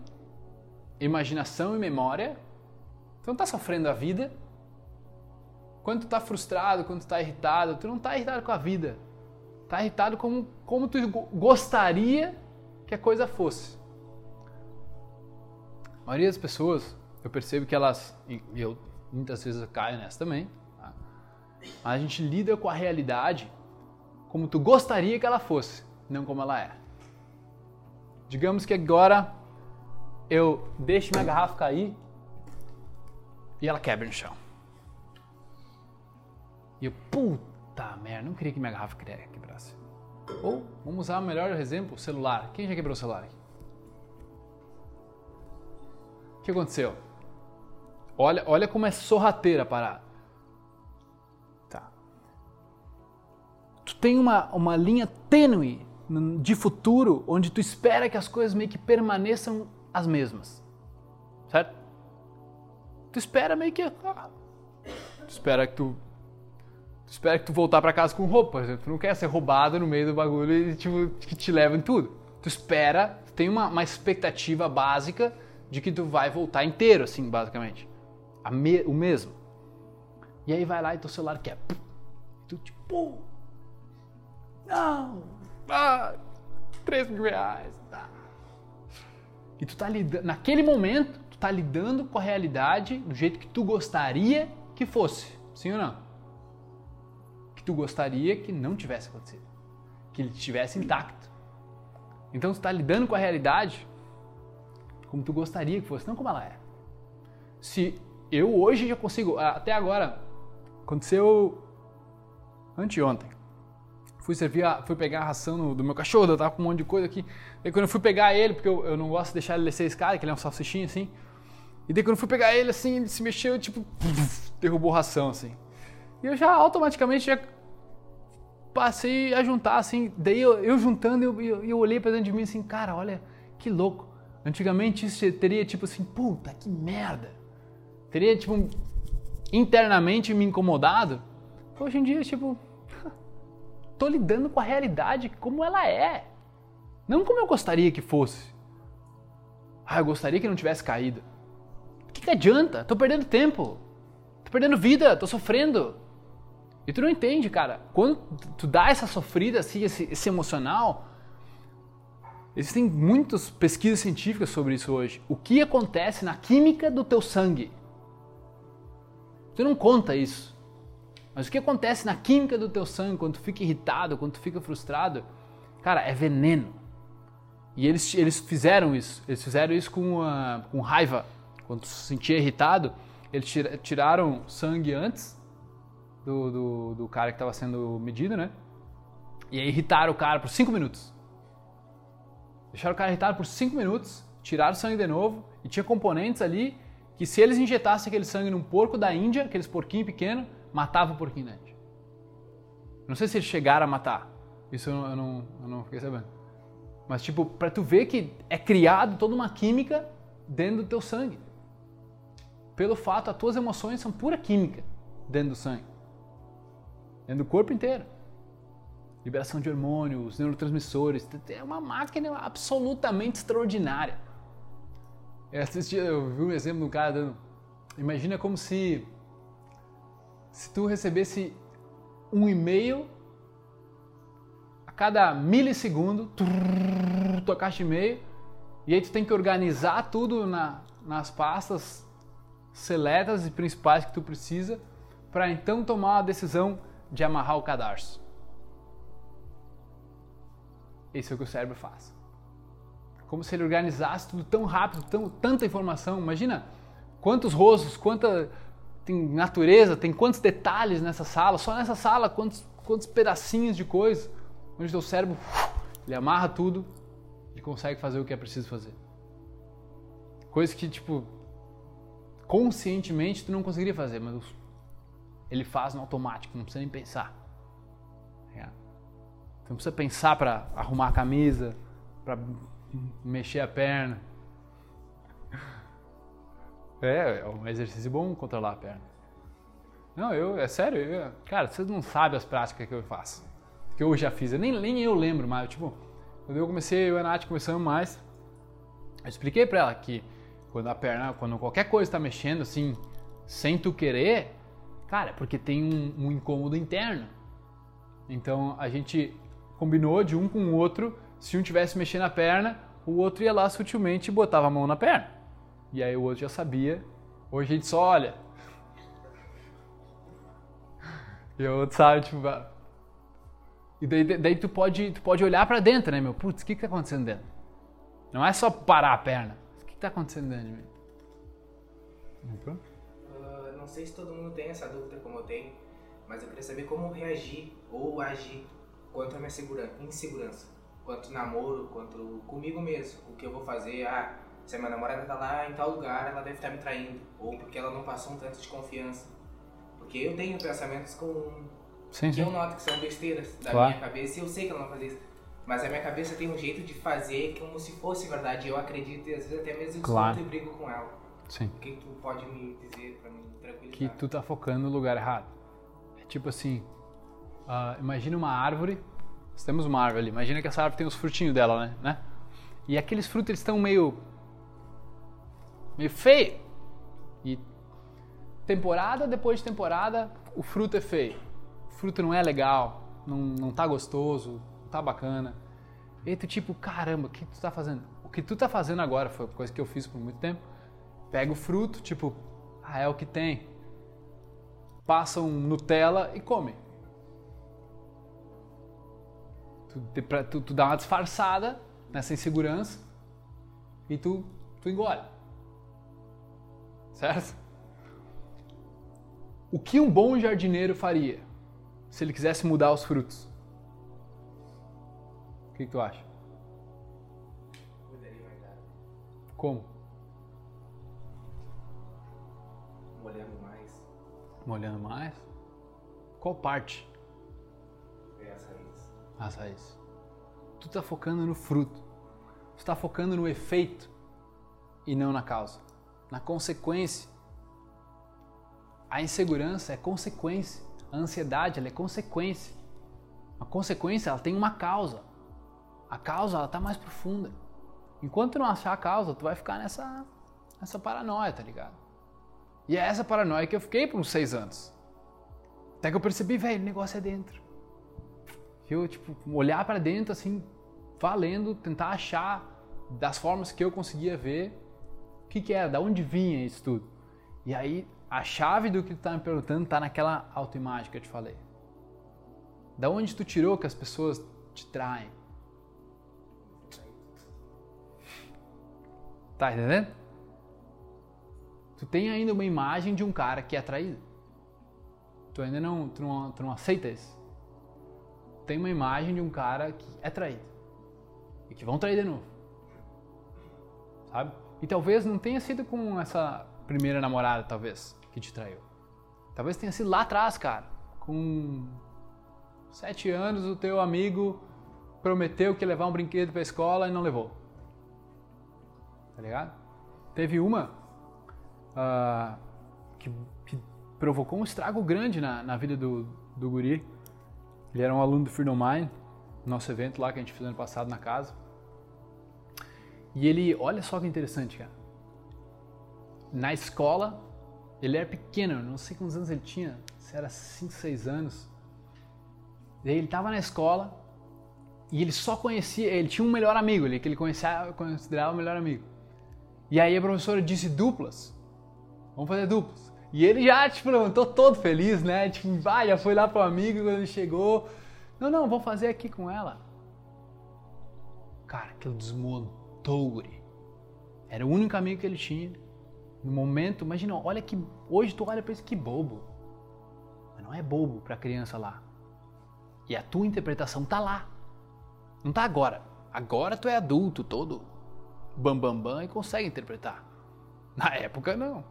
imaginação e memória. Tu não está sofrendo a vida, quando tu tá frustrado, quando tu tá irritado, tu não tá irritado com a vida. Tá irritado como, como tu gostaria que a coisa fosse. A maioria das pessoas, eu percebo que elas, e eu muitas vezes caio nessa também, tá? a gente lida com a realidade como tu gostaria que ela fosse, não como ela é. Digamos que agora eu deixo minha garrafa cair e ela quebra no chão. E eu, puta merda, não queria que minha garrafa quebrasse. Ou, vamos usar o melhor exemplo, celular. Quem já quebrou o celular aqui? O que aconteceu? Olha, olha como é sorrateira a parada. Tá. Tu tem uma, uma linha tênue de futuro onde tu espera que as coisas meio que permaneçam as mesmas. Certo? Tu espera meio que. Ah, tu espera que tu espera que tu voltar para casa com roupa, por exemplo. Tu não quer ser roubado no meio do bagulho e tipo, que te leva em tudo. Tu espera, tu tem uma, uma expectativa básica de que tu vai voltar inteiro, assim, basicamente. Me, o mesmo. E aí vai lá e teu celular quer. Tu tipo. Não! Ah, 3 mil reais. Ah. E tu tá lidando. Naquele momento, tu tá lidando com a realidade do jeito que tu gostaria que fosse. Sim ou não? Que tu gostaria que não tivesse acontecido. Que ele estivesse intacto. Então tu tá lidando com a realidade como tu gostaria que fosse, não como ela é. Se eu hoje já consigo, até agora, aconteceu anteontem. Fui servir, a, fui pegar a ração no, do meu cachorro, eu tava com um monte de coisa aqui. Daí quando eu fui pegar ele, porque eu, eu não gosto de deixar ele descer a escada, que ele é um salsichinho assim. E daí quando eu fui pegar ele assim, ele se mexeu, tipo, derrubou ração assim. E eu já automaticamente já passei a juntar assim. Daí eu, eu juntando, eu, eu, eu olhei pra dentro de mim assim, cara, olha que louco. Antigamente isso teria tipo assim, puta que merda. Teria tipo internamente me incomodado. Hoje em dia, tipo, tô lidando com a realidade como ela é. Não como eu gostaria que fosse. Ah, eu gostaria que não tivesse caído. O que, que adianta? Tô perdendo tempo. Tô perdendo vida, tô sofrendo. E tu não entende, cara. Quando tu dá essa sofrida, assim, esse, esse emocional, existem muitas pesquisas científicas sobre isso hoje. O que acontece na química do teu sangue? Tu não conta isso. Mas o que acontece na química do teu sangue quando tu fica irritado, quando tu fica frustrado? Cara, é veneno. E eles, eles fizeram isso. Eles fizeram isso com, uh, com raiva. Quando tu se sentia irritado, eles tiraram sangue antes do, do, do cara que estava sendo medido, né? E aí irritaram o cara por 5 minutos. Deixaram o cara irritado por 5 minutos, tiraram o sangue de novo e tinha componentes ali que se eles injetassem aquele sangue num porco da Índia, aqueles porquinhos pequenos, matava o porquinho da Índia. Não sei se eles chegaram a matar. Isso eu não, eu não, eu não fiquei sabendo. Mas tipo, para tu ver que é criado toda uma química dentro do teu sangue. Pelo fato, as tuas emoções são pura química dentro do sangue. Dentro do corpo inteiro. Liberação de hormônios, neurotransmissores. É uma máquina absolutamente extraordinária. Eu assisti, eu vi um exemplo um cara dando. Imagina como se se tu recebesse um e-mail a cada milissegundo, trrr, tua caixa de e-mail, e aí tu tem que organizar tudo na, nas pastas seletas e principais que tu precisa para então tomar a decisão de amarrar o cadarço. Esse é o que o cérebro faz. Como se ele organizasse tudo tão rápido, tão, tanta informação. Imagina quantos rostos, quanta tem natureza, tem quantos detalhes nessa sala, só nessa sala, quantos, quantos pedacinhos de coisa, onde teu cérebro ele amarra tudo e consegue fazer o que é preciso fazer. Coisa que, tipo, conscientemente tu não conseguiria fazer, mas ele faz no automático, não precisa nem pensar. Tu não precisa pensar para arrumar a camisa, para mexer a perna. É, é um exercício bom controlar a perna. Não, eu, é sério, eu, cara, vocês não sabem as práticas que eu faço. Que eu já fiz, eu nem, nem eu lembro mais. Tipo, quando eu comecei, eu e a Nath começamos mais, eu expliquei pra ela que quando a perna, quando qualquer coisa está mexendo assim, sem tu querer, cara, porque tem um, um incômodo interno. Então a gente combinou de um com o outro, se um tivesse mexendo a perna, o outro ia lá sutilmente e botava a mão na perna. E aí o outro já sabia. Hoje a gente só olha. E o outro sabe, tipo. E daí, daí tu, pode, tu pode olhar para dentro, né, meu? Putz, o que que tá acontecendo dentro? Não é só parar a perna. O que que tá acontecendo dentro de mim? Não sei se todo mundo tem essa dúvida como eu tenho, mas eu queria saber como reagir ou agir quanto a minha segurança, insegurança. Quanto namoro, quanto comigo mesmo. O que eu vou fazer, ah, se a minha namorada tá lá em tal lugar, ela deve estar me traindo. Ou porque ela não passou um tanto de confiança. Porque eu tenho pensamentos com. Sim, que sim. eu noto que são besteiras da Claro. minha cabeça e eu sei que ela não vai fazer isso. Mas a minha cabeça tem um jeito de fazer como se fosse verdade. Eu acredito e às vezes até mesmo discuto Claro. e brigo com ela. Sim. O que, tu pode me dizer pra tranquilizar? Que tu tá focando no lugar errado. É tipo assim, ah, imagina uma árvore, nós temos uma árvore ali, imagina que essa árvore tem os frutinhos dela, né? né? E aqueles frutos eles estão meio meio feio. E temporada depois de temporada, o fruto é feio. O fruto não é legal, não, não tá gostoso, não tá bacana. E tu tipo, caramba, o que tu tá fazendo? O que tu tá fazendo agora foi coisa que eu fiz por muito tempo. pega o fruto, tipo, ah, é o que tem. Passa um Nutella e come. Tu, tu, tu dá uma disfarçada nessa insegurança e tu, tu engole. Certo? O que um bom jardineiro faria se ele quisesse mudar os frutos? O que, que tu acha? Como? Molhando mais? Qual parte? É as raízes. As raízes. Tu tá focando no fruto. Tu tá focando no efeito e não na causa. Na consequência. A insegurança é consequência. A ansiedade ela é consequência. A consequência ela tem uma causa. A causa ela tá mais profunda. Enquanto tu não achar a causa, tu vai ficar nessa, nessa paranoia, tá ligado? E é essa paranoia que eu fiquei por uns seis anos. Até que eu percebi, velho, o negócio é dentro. Eu, tipo, olhar pra dentro, assim, valendo, tentar achar das formas que eu conseguia ver o que que era, da onde vinha isso tudo. E aí, a chave do que tu tá me perguntando tá naquela autoimagem que eu te falei. Da onde tu tirou que as pessoas te traem? Tá entendendo? Tu tem ainda uma imagem de um cara que é traído. Tu ainda não, tu não, tu não aceita isso. Tem uma imagem de um cara que é traído. E que vão trair de novo. Sabe? E talvez não tenha sido com essa primeira namorada, talvez, que te traiu. Talvez tenha sido lá atrás, cara. Com sete anos, o teu amigo prometeu que ia levar um brinquedo pra escola e não levou. Tá ligado? Teve uma ah, que, que provocou um estrago grande na, na vida do, do guri. Ele era um aluno do Freedom Mind, nosso evento lá que a gente fez ano passado na casa. E ele, olha só que interessante, cara. Na escola, ele era pequeno, não sei quantos anos ele tinha, se era 5, 6 anos. E aí ele tava na escola e ele só conhecia, ele tinha um melhor amigo, ele que ele conhecia, considerava o melhor amigo. E aí a professora disse duplas. Vamos fazer duplas. E ele já, tipo, levantou todo feliz, né? Tipo, vai, já foi lá pro amigo quando ele chegou. Não, não, vou fazer aqui com ela. Cara, aquilo desmontou guri. Era o único amigo que ele tinha. No momento, imagina, olha que. Hoje tu olha pra isso, que bobo. Mas não é bobo pra criança lá. E a tua interpretação tá lá. Não tá agora. Agora tu é adulto todo bambambam bam, bam, e consegue interpretar. Na época, não.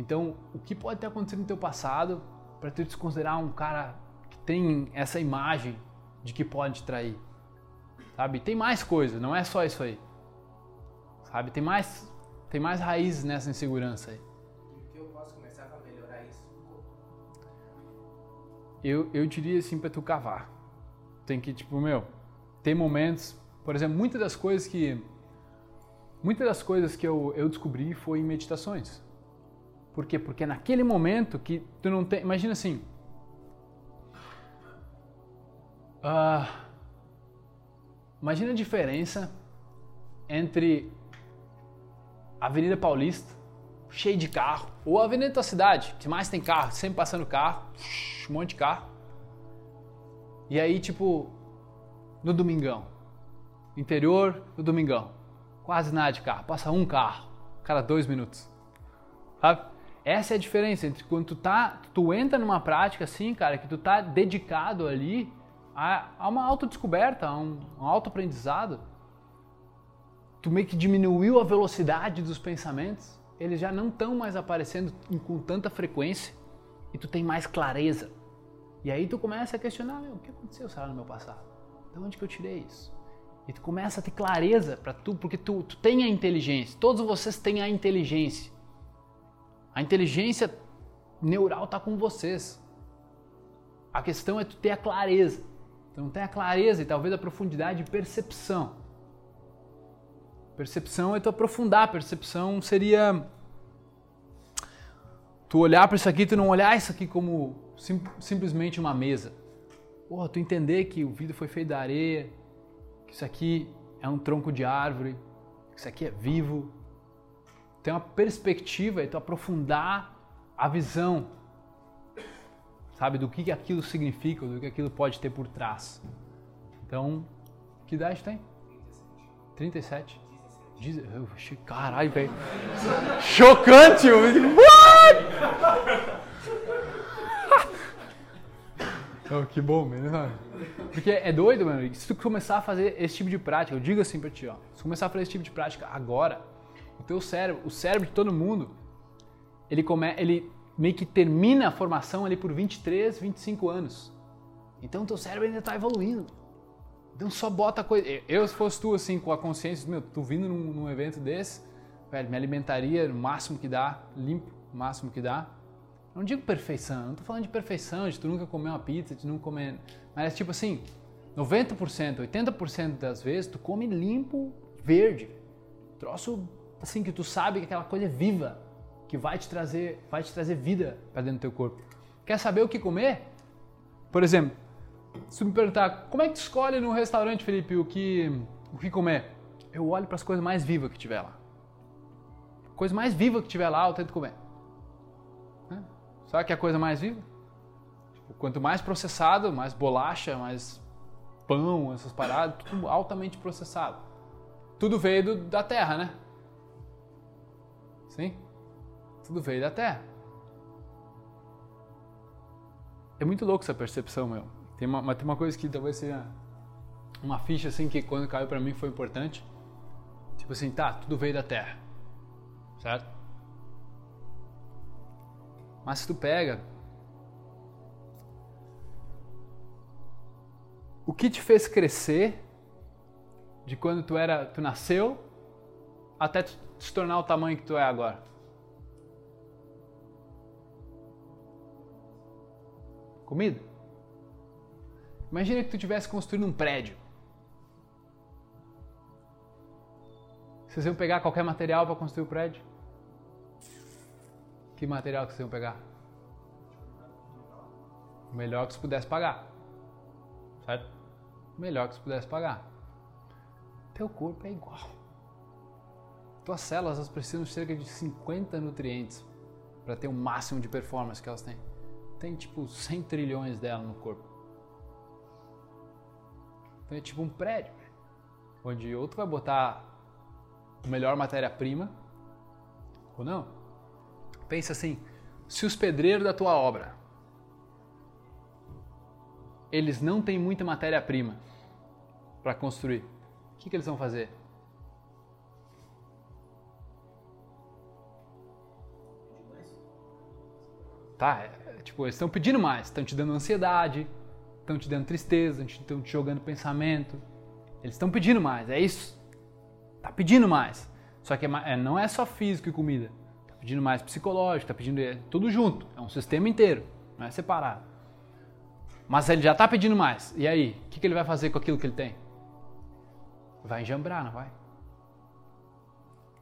Então, o que pode ter acontecido no teu passado para tu te considerar um cara que tem essa imagem de que pode te trair? Sabe? Tem mais coisa, não é só isso aí. Sabe? Tem mais, tem mais raízes nessa insegurança aí. E o que eu posso começar pra melhorar isso? Eu, eu diria assim para tu cavar. Tem que, tipo, meu, ter momentos, por exemplo, muitas das coisas que muitas das coisas que eu, eu descobri foi em meditações. Por quê? Porque é naquele momento que tu não tem. Imagina assim. ah, imagina a diferença entre a Avenida Paulista, cheia de carro, ou a Avenida da cidade, que mais tem carro, sempre passando carro, um monte de carro. E aí, tipo, no domingão, interior no domingão, quase nada de carro, passa um carro, cada dois minutos, sabe? Essa é a diferença entre quando tu tá, tu entra numa prática assim, cara, que tu tá dedicado ali a, a uma autodescoberta, a um, um autoaprendizado. Tu meio que diminuiu a velocidade dos pensamentos, eles já não estão mais aparecendo com tanta frequência e tu tem mais clareza. E aí tu começa a questionar, meu, o que aconteceu, será, no meu passado? De onde que eu tirei isso? E tu começa a ter clareza para tu, porque tu, tu tem a inteligência. Todos vocês têm a inteligência. A inteligência neural está com vocês. A questão é tu ter a clareza. Tu não tem a clareza e talvez a profundidade de percepção. Percepção é tu aprofundar. Percepção seria tu olhar para isso aqui, tu não olhar isso aqui como sim, simplesmente uma mesa. Porra, tu entender que o vidro foi feito da areia, que isso aqui é um tronco de árvore, que isso aqui é vivo, ter uma perspectiva e tu aprofundar a visão, sabe, do que aquilo significa, do que aquilo pode ter por trás. Então, que idade tem? 37. Diz- eu achei- Caralho, velho. Chocante! eu What? Oh, que bom, mano. Porque é doido, mano. Se tu começar a fazer esse tipo de prática, eu digo assim pra ti, ó. Se tu começar a fazer esse tipo de prática agora, o teu cérebro, o cérebro de todo mundo, ele, come, ele meio que termina a formação ali por 23, 25 anos. Então o teu cérebro ainda tá evoluindo. Então só bota coisa. Eu, se fosse tu, assim, com a consciência, meu, tu vindo num, num evento desse, velho, me alimentaria no máximo que dá, limpo, o máximo que dá. Não digo perfeição, não tô falando de perfeição, de tu nunca comer uma pizza, de nunca comer. Mas tipo assim, 90%, 80% das vezes tu come limpo, verde. Troço assim que tu sabe que aquela coisa é viva, que vai te trazer, vai te trazer vida para dentro do teu corpo. Quer saber o que comer? Por exemplo, se me perguntar, como é que tu escolhe no restaurante, Felipe, o que, o que comer? Eu olho para as coisas mais vivas que tiver lá. Coisa mais viva que tiver lá, eu tento comer. Né? Sabe que é a coisa mais viva? Tipo, quanto mais processado, mais bolacha, mais pão, essas paradas, tudo altamente processado. Tudo veio do- da terra, né? Sim? Tudo veio da terra. É muito louco essa percepção, meu. Tem uma, mas tem uma coisa que talvez seja uma ficha assim que quando caiu pra mim foi importante. Tipo assim, tá, tudo veio da terra. Certo? Mas se tu pega o que te fez crescer de quando tu era, tu nasceu até tu se tornar o tamanho que tu é agora? Comida? Imagina que tu tivesse construindo um prédio. Vocês iam pegar qualquer material para construir o prédio? Que material que vocês iam pegar? O melhor que você pudesse pagar. Certo? O melhor que você pudesse pagar. Teu corpo é igual. Tuas células elas precisam de cerca de 50 nutrientes para ter o máximo de performance que elas têm. Tem tipo 100 trilhões dela no corpo. Então é tipo um prédio, onde ou tu vai botar a melhor matéria-prima ou não. Pensa assim, se os pedreiros da tua obra eles não têm muita matéria-prima para construir, o que, que eles vão fazer? Tá, é, tipo, eles estão pedindo mais, estão te dando ansiedade, estão te dando tristeza, estão te jogando pensamento. Eles estão pedindo mais, é isso. Tá pedindo mais. Só que é é, não é só físico e comida. Tá pedindo mais psicológico, tá pedindo é, tudo junto. É um sistema inteiro, não é separado. Mas ele já tá pedindo mais. E aí, o que, que ele vai fazer com aquilo que ele tem? Vai enjambrar, não vai?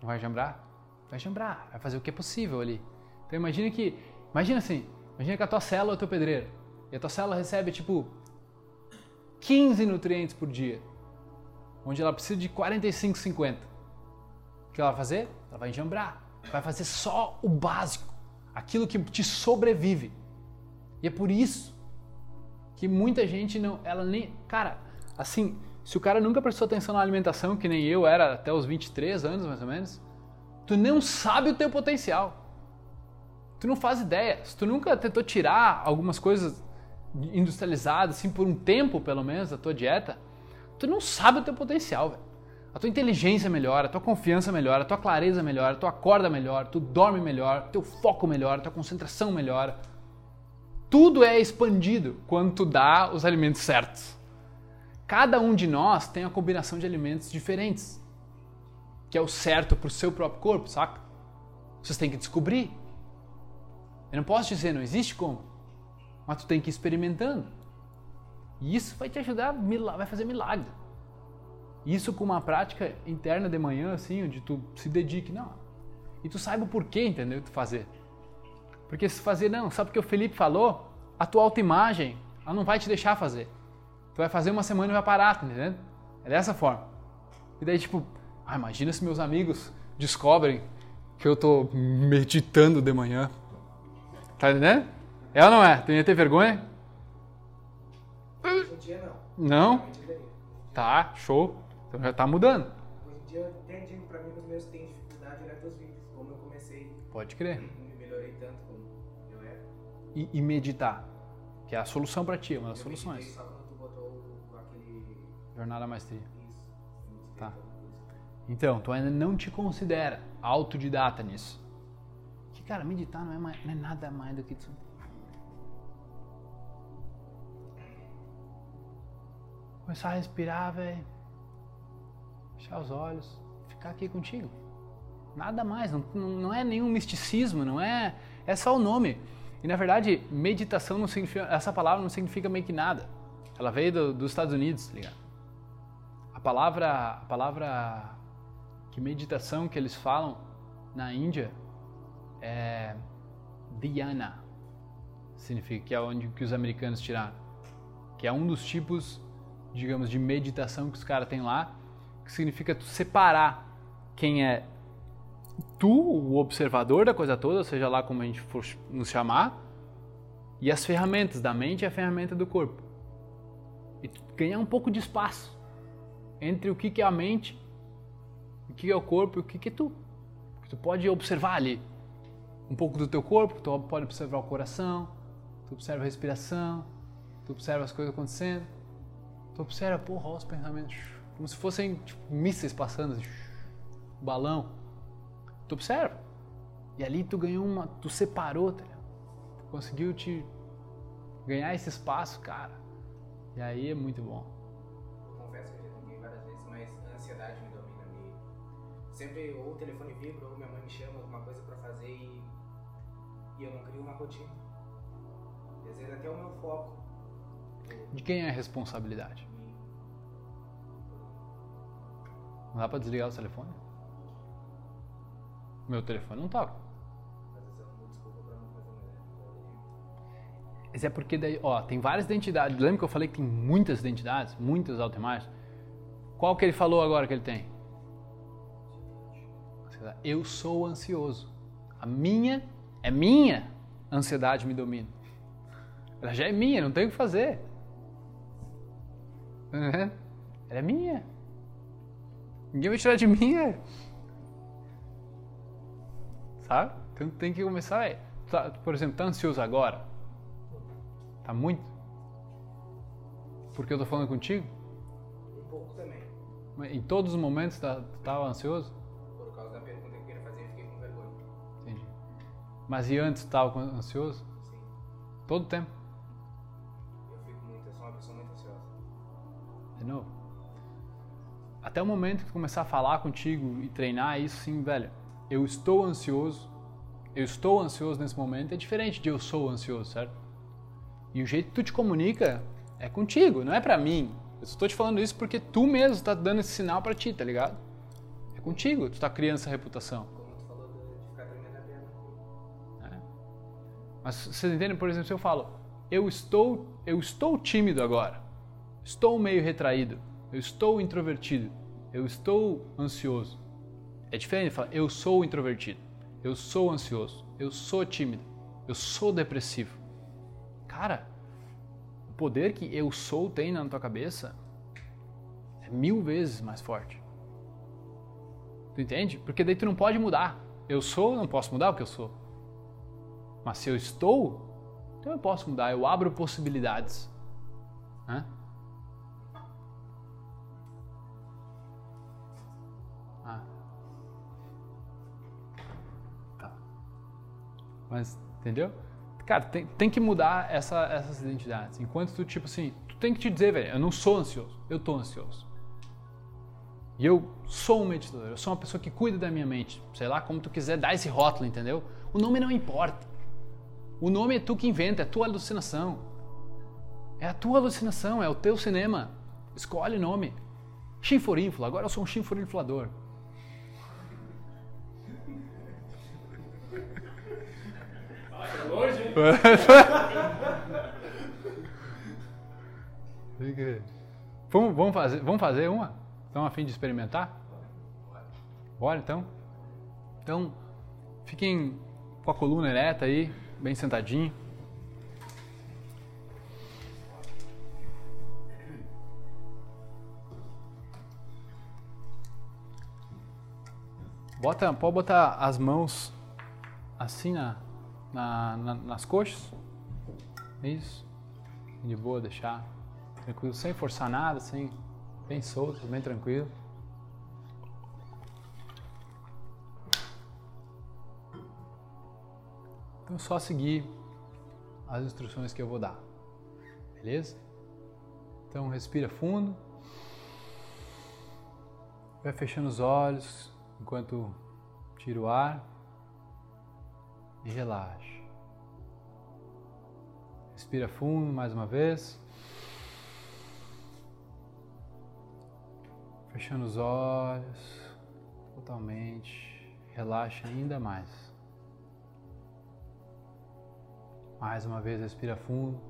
Não vai enjambrar? Vai enjambrar, vai fazer o que é possível ali. Então imagina que, imagina assim, imagina que a tua célula é o teu pedreiro. E a tua célula recebe tipo 15 nutrientes por dia, onde ela precisa de 45, 50. O que ela vai fazer? Ela vai enjambrar, vai fazer só o básico, aquilo que te sobrevive. E é por isso que muita gente não, ela nem, cara, assim, se o cara nunca prestou atenção na alimentação, que nem eu era até os 23 anos mais ou menos, tu não sabe o teu potencial. Tu não faz ideia. Se tu nunca tentou tirar algumas coisas industrializadas, assim, por um tempo pelo menos, da tua dieta, tu não sabe o teu potencial, velho. A tua inteligência melhora, a tua confiança melhora, a tua clareza melhora, tu acorda melhor, tu dorme melhor, teu foco melhora, tua concentração melhora. Tudo é expandido quando tu dá os alimentos certos. Cada um de nós tem uma combinação de alimentos diferentes, que é o certo para o seu próprio corpo, saca? Vocês têm que descobrir. Eu não posso dizer, não existe como, mas tu tem que ir experimentando. E isso vai te ajudar, vai fazer milagre. Isso com uma prática interna de manhã, assim, onde tu se dedique, não. E tu saiba o porquê, entendeu? Tu fazer. Porque se fazer, não, só porque o Felipe falou, a tua autoimagem, ela não vai te deixar fazer. Tu vai fazer uma semana e vai parar, tá? É dessa forma. E daí, tipo, ah, imagina se meus amigos descobrem que eu tô meditando de manhã. Tá entendendo? É ou não é? Tem que ter vergonha? Hoje em dia não. Não? Tá, show. Então já tá mudando. Hoje em dia até digo pra mim os meus têm dificuldade olhar teus vídeos. Como eu comecei, Pode crer. me melhorei tanto como eu era. E, e meditar, que é a solução pra ti, é uma das Eu soluções. só quando tu botou aquele... Jornada Maestria. Isso. Tá. Então, tu ainda não te considera autodidata nisso. Cara, meditar não é, mais- não é nada mais do que isso. Começar a respirar, velho. Fechar os olhos. Ficar aqui contigo. Nada mais. Não, não, não é nenhum misticismo, não é. É só o nome. E na verdade, meditação não significa. Essa palavra não significa meio que nada. Ela veio do- dos Estados Unidos, tá ligado? A palavra, a palavra que meditação que eles falam na Índia é dhyana, significa que é onde que os americanos tiraram, que é um dos tipos, digamos, de meditação que os caras têm lá, que significa tu separar quem é tu, o observador da coisa toda, seja lá como a gente for nos chamar, e as ferramentas da mente e a ferramenta do corpo. E ganhar um pouco de espaço entre o que que é a mente, o que é o corpo e o que que é tu. Tu pode observar ali um pouco do teu corpo, tu pode observar o coração, tu observa a respiração, tu observa as coisas acontecendo, tu observa, porra, os pensamentos, como se fossem tipo, mísseis passando, assim, balão. Tu observa. E ali tu ganhou uma, tu separou, tá? Tu conseguiu te ganhar esse espaço, cara. E aí é muito bom. Confesso que eu já tentei várias vezes, mas a ansiedade me domina. Sempre ou o telefone vibra ou minha mãe me chama alguma coisa pra fazer e, e eu não crio uma rotina. E às vezes até o meu foco. De quem é a responsabilidade? Não dá pra desligar o telefone? Meu telefone não toca. Mas é porque daí, ó, tem várias identidades. Lembra que eu falei que tem muitas identidades? Muitas autoimagens? Qual que ele falou agora que ele tem? Eu sou ansioso. A minha, é minha ansiedade me domina. Ela já é minha, não tem o que fazer. Entendendo? Ela é minha. Ninguém vai tirar de mim, é. Sabe? Então tem que começar. É, tá, por exemplo, tá ansioso agora? Tá muito? Porque eu tô falando contigo? Um pouco também. Em todos os momentos tá, tu tava ansioso? Mas e antes tu tava com- ansioso? Sim. Todo o tempo? Eu fico muito, eu sou uma pessoa muito ansiosa. De novo. Até o momento que começar a falar contigo e treinar isso, sim, velho. Eu estou ansioso. Eu estou ansioso nesse momento é diferente de eu sou ansioso, certo? E o jeito que tu te comunica é contigo, não é pra mim. Eu estou te falando isso porque tu mesmo tá dando esse sinal pra ti, tá ligado? É contigo, tu tá criando essa reputação. Mas vocês entendem, por exemplo, se eu falo, eu estou, eu estou tímido agora, estou meio retraído, eu estou introvertido, eu estou ansioso. É diferente falar, eu sou introvertido, eu sou ansioso, eu sou tímido, eu sou depressivo. Cara, o poder que eu sou tem na tua cabeça é mil vezes mais forte. Tu entende? Porque daí tu não pode mudar. Eu sou, não posso mudar o que eu sou. Mas se eu estou, então eu posso mudar, eu abro possibilidades. Né? Ah. Tá. Mas, entendeu? Cara, tem, tem que mudar essa- essas identidades. Enquanto tu, tipo assim, tu tem que te dizer, velho, eu não sou ansioso, eu tô ansioso. E eu sou um meditador, eu sou uma pessoa que cuida da minha mente. Sei lá, como tu quiser dar esse rótulo, entendeu? O nome não importa. O nome é tu que inventa, é tua alucinação. É a tua alucinação, é o teu cinema. Escolhe o nome. Chinforínfula, agora eu sou um chinforinflador. Vamos, vamos, fazer, vamos fazer uma? Estão a fim de experimentar? Bora então? Então, Fiquem com a coluna ereta aí, bem sentadinho. Bota, pode botar as mãos assim na, na, na- nas coxas. Isso. De boa, deixar tranquilo, sem forçar nada, sem bem solto, bem tranquilo. Então só seguir as instruções que eu vou dar. Beleza? Então respira fundo. Vai fechando os olhos enquanto tira o ar e relaxa. Respira fundo mais uma vez. Fechando os olhos totalmente. Relaxa ainda mais. Mais uma vez, respira fundo.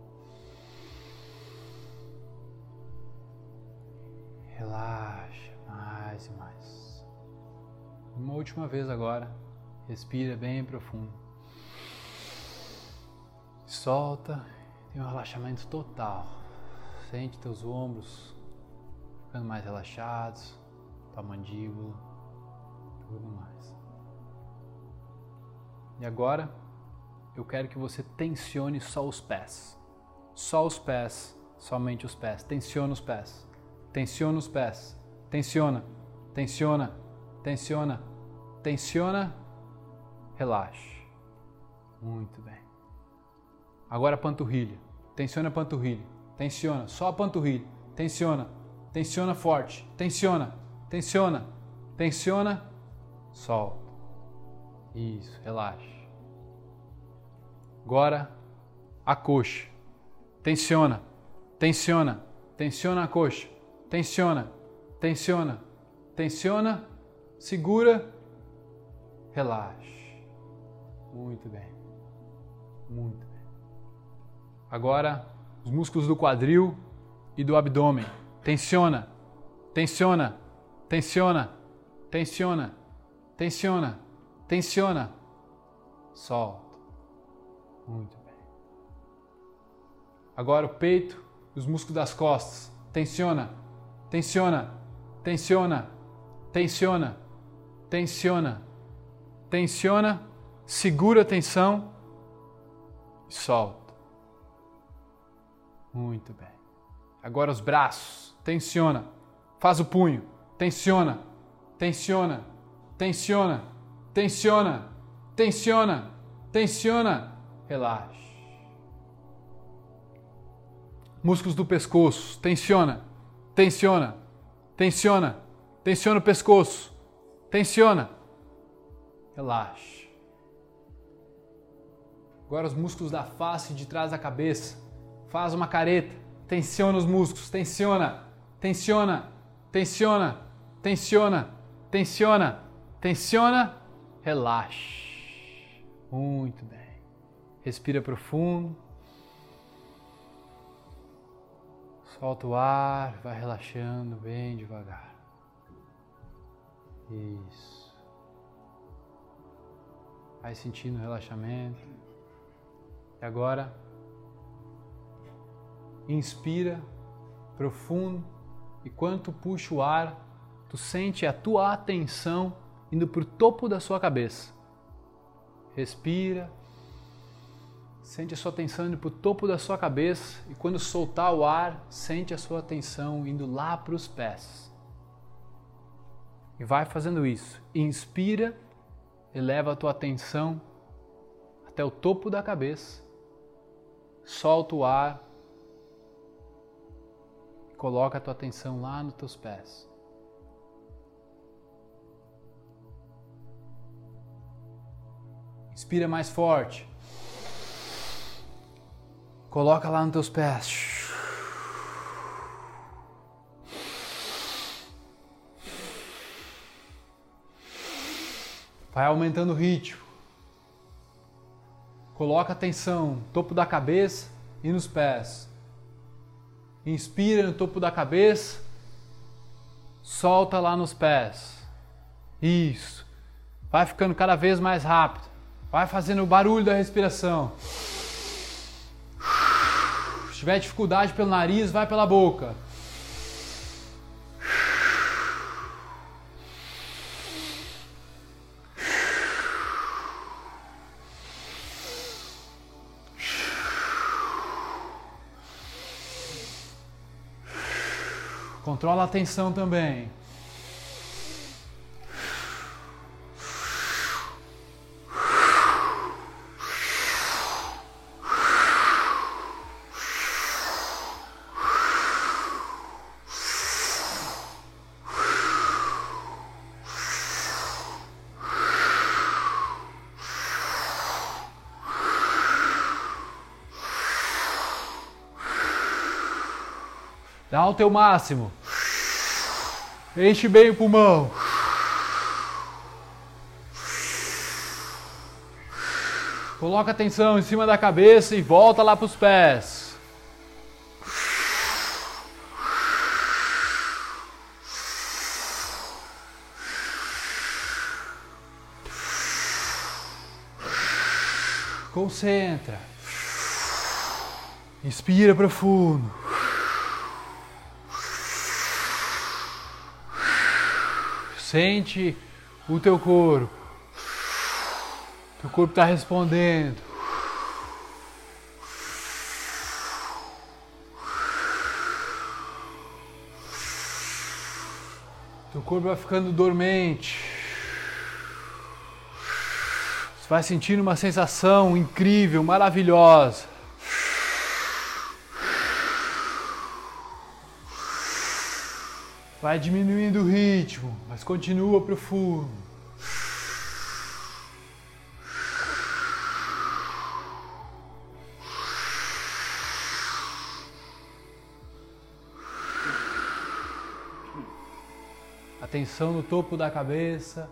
Relaxa mais e mais. Uma última vez agora. Respira bem profundo. Solta. Tem um relaxamento total. Sente teus ombros ficando mais relaxados, tua mandíbula, tudo mais. E agora eu quero que você tensione só os pés. Só os pés, somente os pés. Tensiona os pés. Tensiona os pés. Tensiona, tensiona, tensiona, tensiona. Relaxe. Muito bem. Agora a panturrilha. Tensiona a panturrilha. Tensiona, só a panturrilha. Tensiona, tensiona forte. Tensiona, tensiona, tensiona. Solta. Isso, relaxa. Agora a coxa. Tensiona, tensiona, tensiona a coxa. Tensiona, tensiona, tensiona. Segura, relaxa. Muito bem. Muito bem. Agora os músculos do quadril e do abdômen. Tensiona, tensiona, tensiona, tensiona, tensiona, tensiona. Solta. Muito bem. Agora o peito e os músculos das costas. Tensiona, tensiona, tensiona, tensiona, tensiona, tensiona. Segura a tensão e solta. Muito bem. Agora os braços. Tensiona. Faz o punho. Tensiona. Tensiona. Tensiona. Tensiona. Tensiona. Tensiona. Relaxa. Músculos do pescoço. Tensiona. Tensiona. Tensiona. Tensiona o pescoço. Tensiona. Relaxa. Agora os músculos da face de trás da cabeça. Faz uma careta. Tensiona os músculos. Tensiona. Tensiona. Tensiona. Tensiona. Tensiona. Tensiona. Relaxa. Muito bem. Respira profundo. Solta o ar, vai relaxando bem devagar. Isso. Vai sentindo o relaxamento. E agora, inspira profundo e quando puxa o ar, tu sente a tua atenção indo para o topo da sua cabeça. Respira, sente a sua atenção indo para o topo da sua cabeça e quando soltar o ar, sente a sua atenção indo lá para os pés. E vai fazendo isso. Inspira, eleva a tua atenção até o topo da cabeça. Solta o ar. Coloca a tua atenção lá nos teus pés. Inspira mais forte. Coloca lá nos teus pés. Vai aumentando o ritmo. Coloca atenção, topo da cabeça e nos pés. Inspira no topo da cabeça, solta lá nos pés. Isso. vai ficando cada vez mais rápido. Vai fazendo o barulho da respiração. Se tiver dificuldade pelo nariz, vai pela boca. Controla a tensão também. Dá o teu máximo. Enche bem o pulmão. Coloca atenção em cima da cabeça e volta lá para os pés. Concentra. Inspira profundo. Sente o teu corpo. Teu corpo está respondendo. Teu corpo vai ficando dormente. Você vai sentindo uma sensação incrível, maravilhosa. Vai diminuindo o ritmo, mas continua profundo. Atenção no topo da cabeça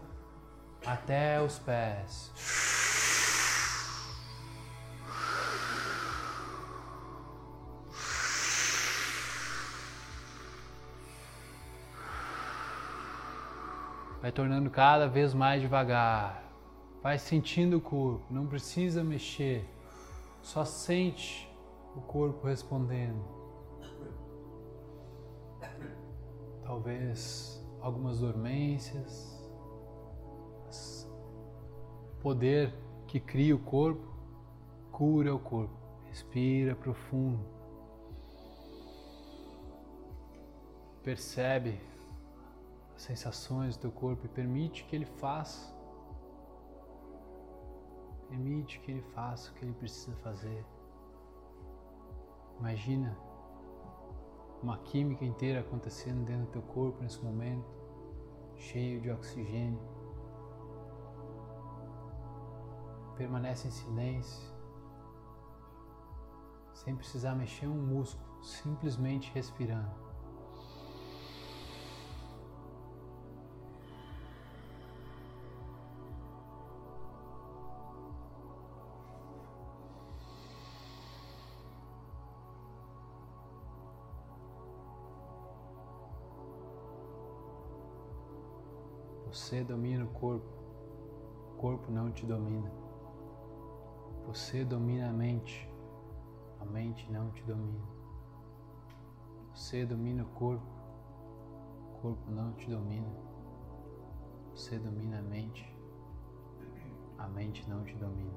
até os pés. Vai tornando cada vez mais devagar. Vai sentindo o corpo, não precisa mexer. Só sente o corpo respondendo. Talvez algumas dormências. O poder que cria o corpo cura o corpo. Respira profundo. Percebe as sensações do teu corpo e permite que ele faça. Permite que ele faça o que ele precisa fazer. Imagina uma química inteira acontecendo dentro do teu corpo nesse momento, cheio de oxigênio. Permanece em silêncio, sem precisar mexer um músculo, simplesmente respirando. Você domina o corpo, o corpo não te domina. Você domina a mente, a mente não te domina. Você domina o corpo, o corpo não te domina. Você domina a mente, a mente não te domina.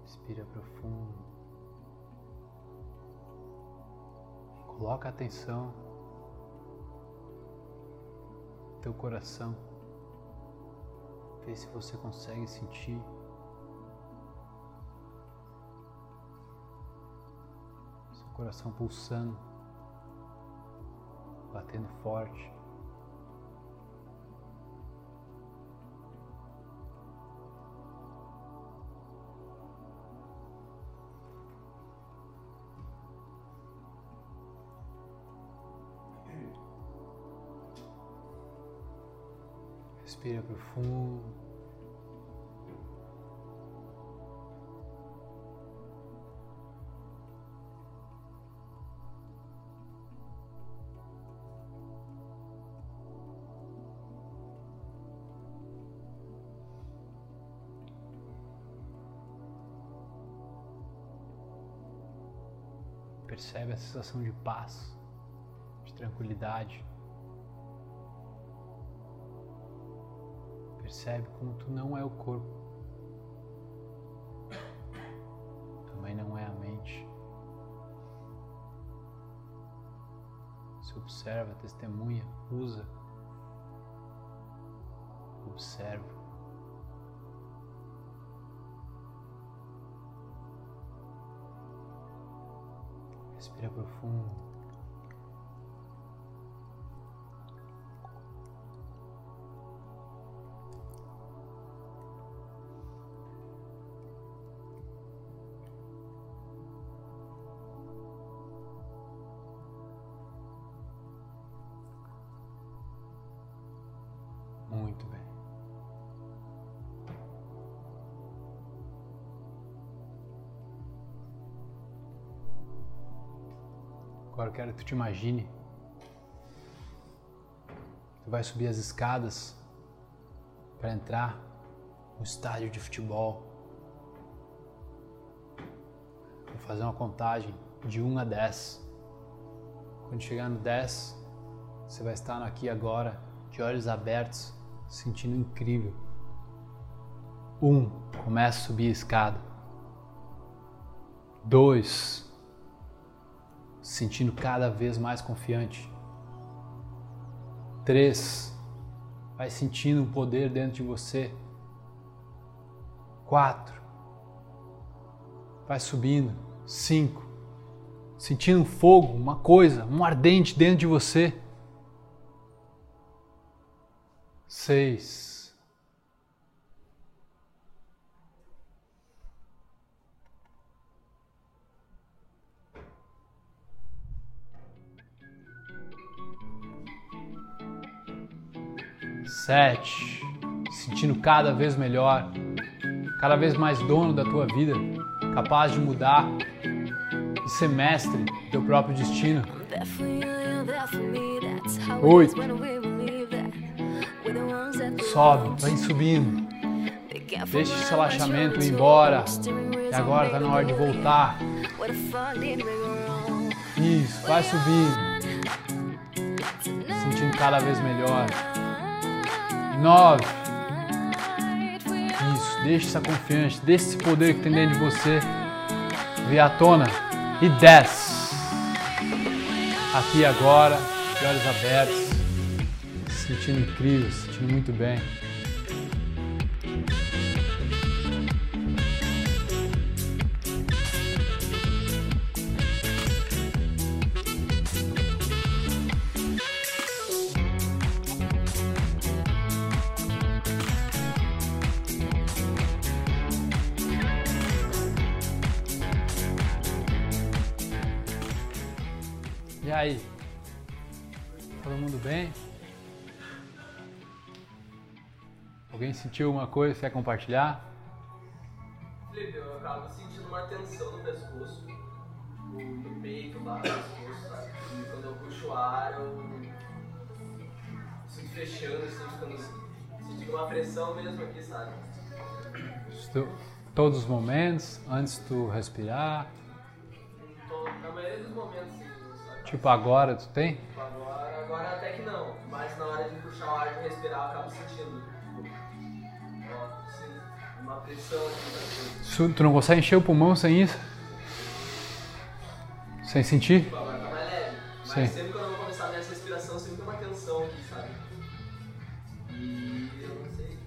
Respira profundo. Coloca atenção teu coração. Vê se você consegue sentir. Seu coração pulsando, batendo forte. Respira profundo. Percebe a sensação de paz, de tranquilidade. Percebe como tu não é o corpo. Também não é a mente. Se observa, testemunha, usa. Observa. Respira profundo. Muito bem. Agora eu quero que tu te imagine. Tu vai subir as escadas para entrar no estádio de futebol. Vou fazer uma contagem de 1 a 10. Quando chegar no 10, você vai estar aqui agora, de olhos abertos, sentindo incrível. 1. Começa a subir a escada. 2 se sentindo cada vez mais confiante. 3. Vai sentindo um poder dentro de você. 4. Vai subindo. 5. Sentindo um fogo, uma coisa, um ardente dentro de você. 6. Sete, sentindo cada vez melhor, cada vez mais dono da tua vida, capaz de mudar e ser mestre do teu próprio destino. Oito, sobe, vai subindo. Deixa esse relaxamento ir embora. E agora está na hora de voltar. Isso, vai subindo. Sentindo cada vez melhor. Nove. Isso, deixa essa confiança, deixa esse poder que tem dentro de você vir à tona. E dez. Aqui agora, de olhos abertos, sentindo incrível, se sentindo muito bem. Sentiu uma coisa? Quer compartilhar? Felipe, eu acabo sentindo uma tensão no pescoço, no, peito, lá no pescoço, sabe? E quando eu puxo o ar, eu sinto fechando, assim, ficando, uma pressão mesmo aqui, sabe? Estou- Todos os momentos, antes de tu respirar. Na maioria dos momentos, sim, sabe? Tipo agora, tu tem? Agora, agora até que não, mas na hora de puxar o ar e respirar, eu acabo sentindo. Uma pressão aqui Tu não consegue encher o pulmão sem isso? Sem sentir? Tipo, tá mais leve. Mas Sim. sempre quando eu vou começar a minha respiração, sempre tem uma tensão aqui, sabe? E eu não sei.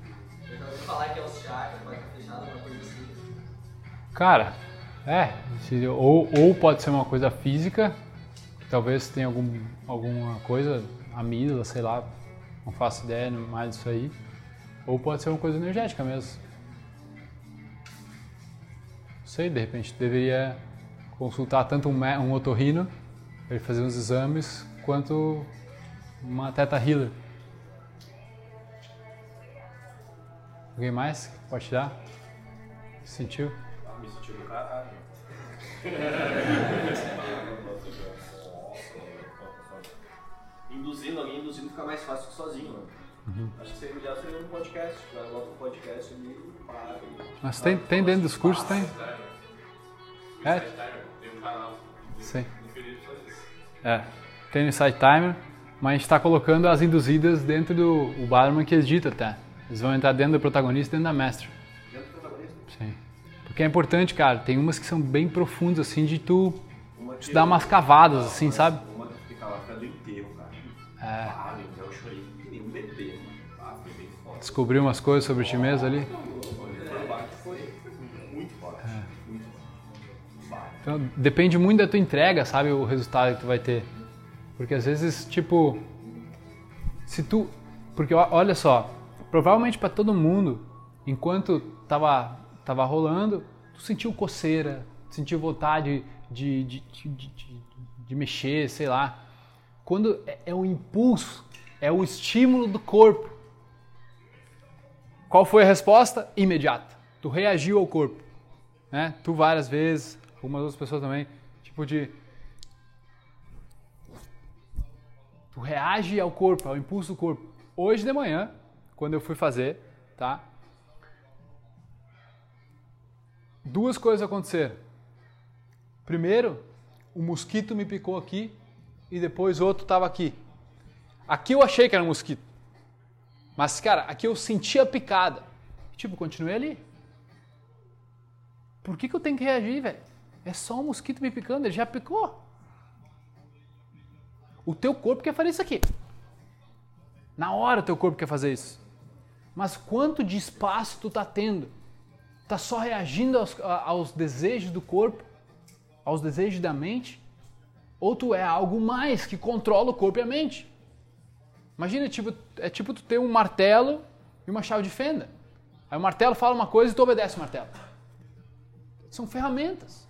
Eu já ouvi falar que é os chakras, pode estar fechado, alguma coisa assim. Cara, é. Ou, ou pode ser uma coisa física, que talvez tenha algum, alguma coisa, amígdala, sei lá, não faço ideia mais disso aí. Ou pode ser uma coisa energética mesmo. Não sei, de repente deveria consultar tanto um, um otorrino, para ele fazer uns exames, quanto uma teta healer. Alguém mais? Pode dar? Sentiu? Me senti do caralho. Induzindo, alguém induzindo fica mais fácil que sozinho, né? Acho que seria melhor seria um podcast, tipo, bota um podcast ali para. Mas tem, tem dentro dos cursos, tem. É, Tem um canal. Sim. É, tem no Insight Timer, mas a gente está colocando as induzidas dentro do o barman que edita até. Eles vão entrar dentro do protagonista e dentro da mestra. Dentro do protagonista. Sim. Porque é importante, cara, tem umas que são bem profundas, assim, de tu, Uma dar umas cavadas, assim, sabe? Uma que fica lá, fica do enterro, cara. É. Descobrir umas coisas sobre ti mesmo ali. É. Então, depende muito da tua entrega, sabe, o resultado que tu vai ter. Porque às vezes, tipo, se tu, porque olha só, provavelmente para todo mundo, enquanto tava tava rolando, tu sentiu coceira, sentiu vontade de, de, de, de, mexer, sei lá. Quando é, é o impulso, é o estímulo do corpo. Qual foi a resposta? Imediata. Tu reagiu ao corpo né? Tu várias vezes, algumas outras pessoas também, tipo de tu reage ao corpo, ao impulso do corpo. Hoje de manhã, quando eu fui fazer, tá? Duas coisas aconteceram. Primeiro, o mosquito me picou aqui e depois outro estava aqui. Aqui eu achei que era um mosquito. Mas, cara, aqui eu senti a picada. Tipo, continuei ali. Por que, que eu tenho que reagir, velho? É só um mosquito me picando, ele já picou. O teu corpo quer fazer isso aqui. Na hora o teu corpo quer fazer isso. Mas quanto de espaço tu tá tendo? Tá só reagindo aos, aos desejos do corpo, aos desejos da mente? Ou tu é algo mais que controla o corpo e a mente? Imagina, tipo, é tipo tu ter um martelo e uma chave de fenda. Aí o martelo fala uma coisa e tu obedece o martelo. São ferramentas.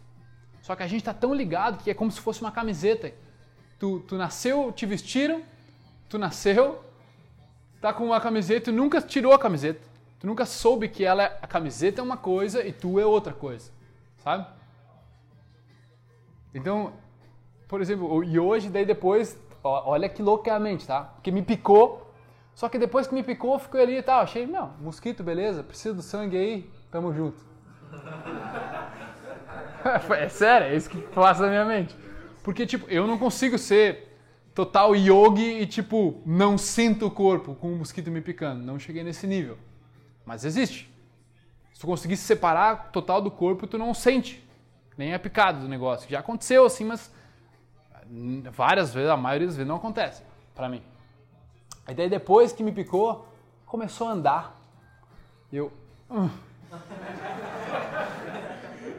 Só que a gente está tão ligado que é como se fosse uma camiseta. Tu, tu nasceu, te vestiram, tu nasceu, tá com uma camiseta e nunca tirou a camiseta. Tu nunca soube que ela é- a camiseta é uma coisa e tu é outra coisa, sabe? Então, por exemplo, e hoje daí depois, olha que louco que é tá? Porque me picou, só que depois que me picou, eu fiquei ali e tal, achei, não, mosquito, beleza, preciso do sangue aí, tamo junto. é sério, é isso que passa na minha mente. Porque, tipo, eu não consigo ser total yogi e, tipo, não sinto o corpo com o mosquito me picando. Não cheguei nesse nível. Mas existe. Se tu conseguisse separar total do corpo, tu não sente. Nem é picado do negócio. Já aconteceu assim, mas várias vezes, a maioria das vezes não acontece pra mim. Aí daí depois que me picou, começou a andar. Eu. "Hum."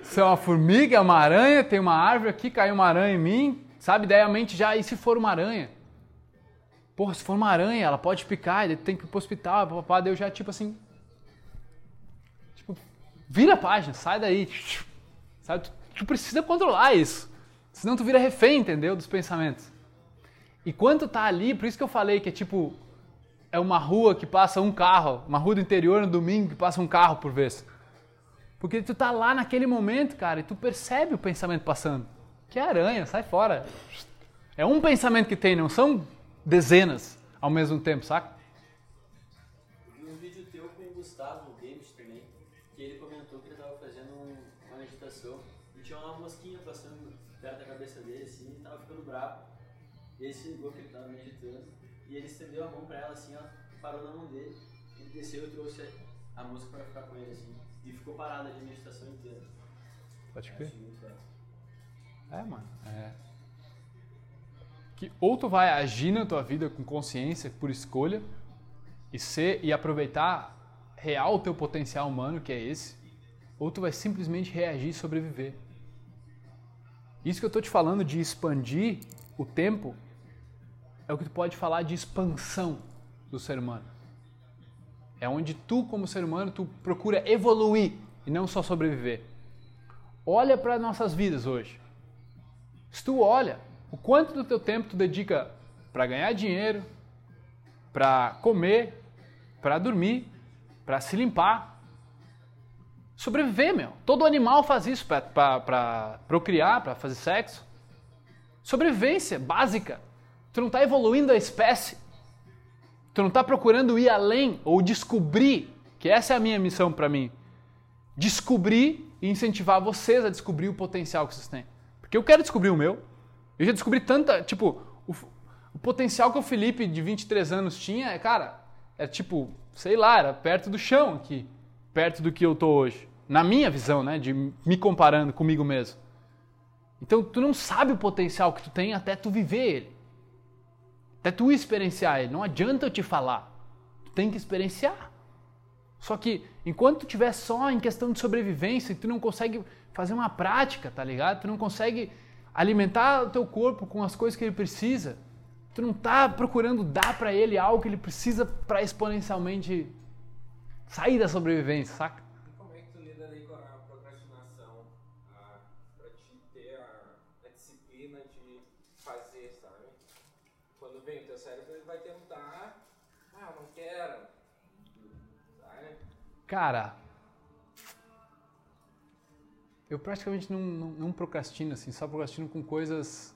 Se é uma formiga, é uma aranha, tem uma árvore aqui, caiu uma aranha em mim, sabe? Daí a mente já, e se for uma aranha? Porra, se for uma aranha, ela pode picar, tu tem que ir pro hospital, papapá, daí eu já tipo assim. Tipo, vira a página, sai daí. Sabe? Tu, tu precisa controlar isso. Senão tu vira refém, entendeu? Dos pensamentos. E quando tá ali, por isso que eu falei que é tipo. É uma rua que passa um carro, uma rua do interior no domingo que passa um carro por vez. Porque tu tá lá naquele momento, cara, e tu percebe o pensamento passando. Que é aranha, sai fora. É um pensamento que tem, não são dezenas ao mesmo tempo, saca? Estendeu a mão pra ela assim, ó, parou na mão dele, ele desceu e trouxe a música pra ficar com ele assim, e ficou parada de meditação inteira. Pode legal. É, mano. É. Que ou tu vai agir na tua vida com consciência, por escolha, e ser e aproveitar real o teu potencial humano, que é esse, ou tu vai simplesmente reagir e sobreviver. Isso que eu tô te falando de expandir o tempo é o que tu pode falar de expansão do ser humano. É onde tu, como ser humano, tu procura evoluir e não só sobreviver. Olha para nossas vidas hoje. Se tu olha o quanto do teu tempo tu dedica para ganhar dinheiro, para comer, para dormir, para se limpar, sobreviver, meu. Todo animal faz isso para procriar, para fazer sexo. Sobrevivência básica. Tu não está evoluindo a espécie. Tu não está procurando ir além ou descobrir, que essa é a minha missão para mim. Descobrir e incentivar vocês a descobrir o potencial que vocês têm. Porque eu quero descobrir o meu. Eu já descobri tanta, tipo, o, o potencial que o Felipe de 23 anos tinha, cara, é tipo, sei lá, era perto do chão aqui, perto do que eu tô hoje. Na minha visão, né, de me comparando comigo mesmo. Então tu não sabe o potencial que tu tem até tu viver ele. Até tu experienciar ele. Não adianta eu te falar. Tu tem que experienciar. Só que enquanto tu estiver só em questão de sobrevivência, tu não consegue fazer uma prática, tá ligado? Tu não consegue alimentar o teu corpo com as coisas que ele precisa. Tu não tá procurando dar para ele algo que ele precisa para exponencialmente sair da sobrevivência, saca? E como é que tu lida aí com a procrastinação? A, pra te ter a, a disciplina de fazer, sabe? Quando vem o teu cérebro, ele vai tentar. Ah, não quero. Sabe? Cara, eu praticamente não, não, não procrastino, assim, só procrastino com coisas.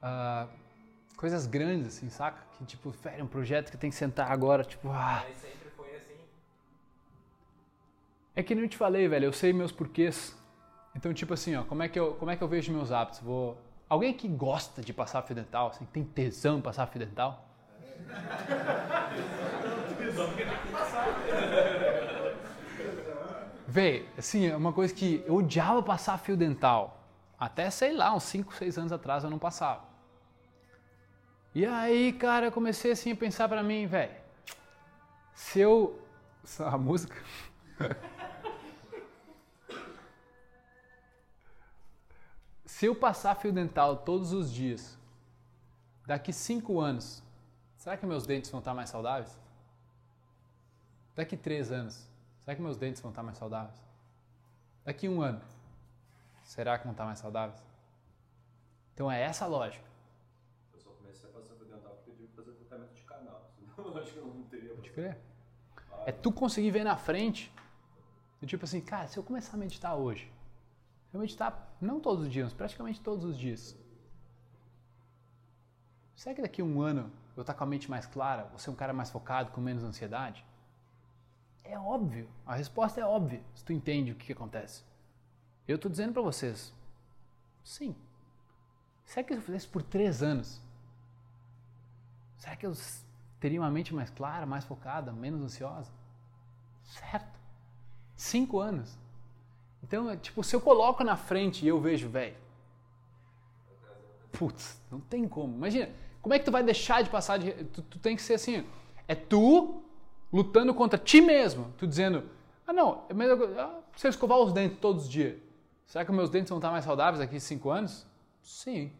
ah, coisas grandes, assim, saca? Que tipo, velho, um projeto que tem que sentar agora, tipo, ah. Mas sempre foi assim. É que nem eu te falei, velho, eu sei meus porquês. Então, tipo assim, ó, como é que eu, como é que eu vejo meus hábitos? Vou. Alguém que gosta de passar fio dental, assim, que tem tesão em passar fio dental? Véi, assim, é uma coisa que eu odiava passar fio dental. Até, sei lá, uns 5, 6 anos atrás eu não passava. E aí, cara, eu comecei assim a pensar pra mim, velho, se eu. A música? se eu passar fio dental todos os dias, daqui 5 anos, será que meus dentes vão estar mais saudáveis? Daqui 3 anos, será que meus dentes vão estar mais saudáveis? Daqui um ano, será que vão estar mais saudáveis? Então é essa a lógica. Eu só comecei a passar fio dental porque eu tive que fazer tratamento de canal. Senão eu acho que eu não teria. Pode crer. É tu conseguir ver na frente, tipo assim, cara, se eu começar a meditar hoje, eu meditar não todos os dias, mas praticamente todos os dias. Será que daqui a um ano eu estar com a mente mais clara, vou ser um cara mais focado, com menos ansiedade? É óbvio, a resposta é óbvia, se tu entende o que, que acontece. Eu estou dizendo para vocês, sim. Será que se eu fizesse por três anos, será que eu teria uma mente mais clara, mais focada, menos ansiosa? Certo. Cinco anos. Então, é, tipo, se eu coloco na frente e eu vejo, velho, putz, não tem como. Imagina, como é que tu vai deixar de passar de. Tu, tu tem que ser assim, é tu lutando contra ti mesmo. Tu dizendo, ah não, é mesmo, ah, se eu escovar os dentes todos os dias, será que meus dentes vão estar mais saudáveis daqui a cinco anos? Sim.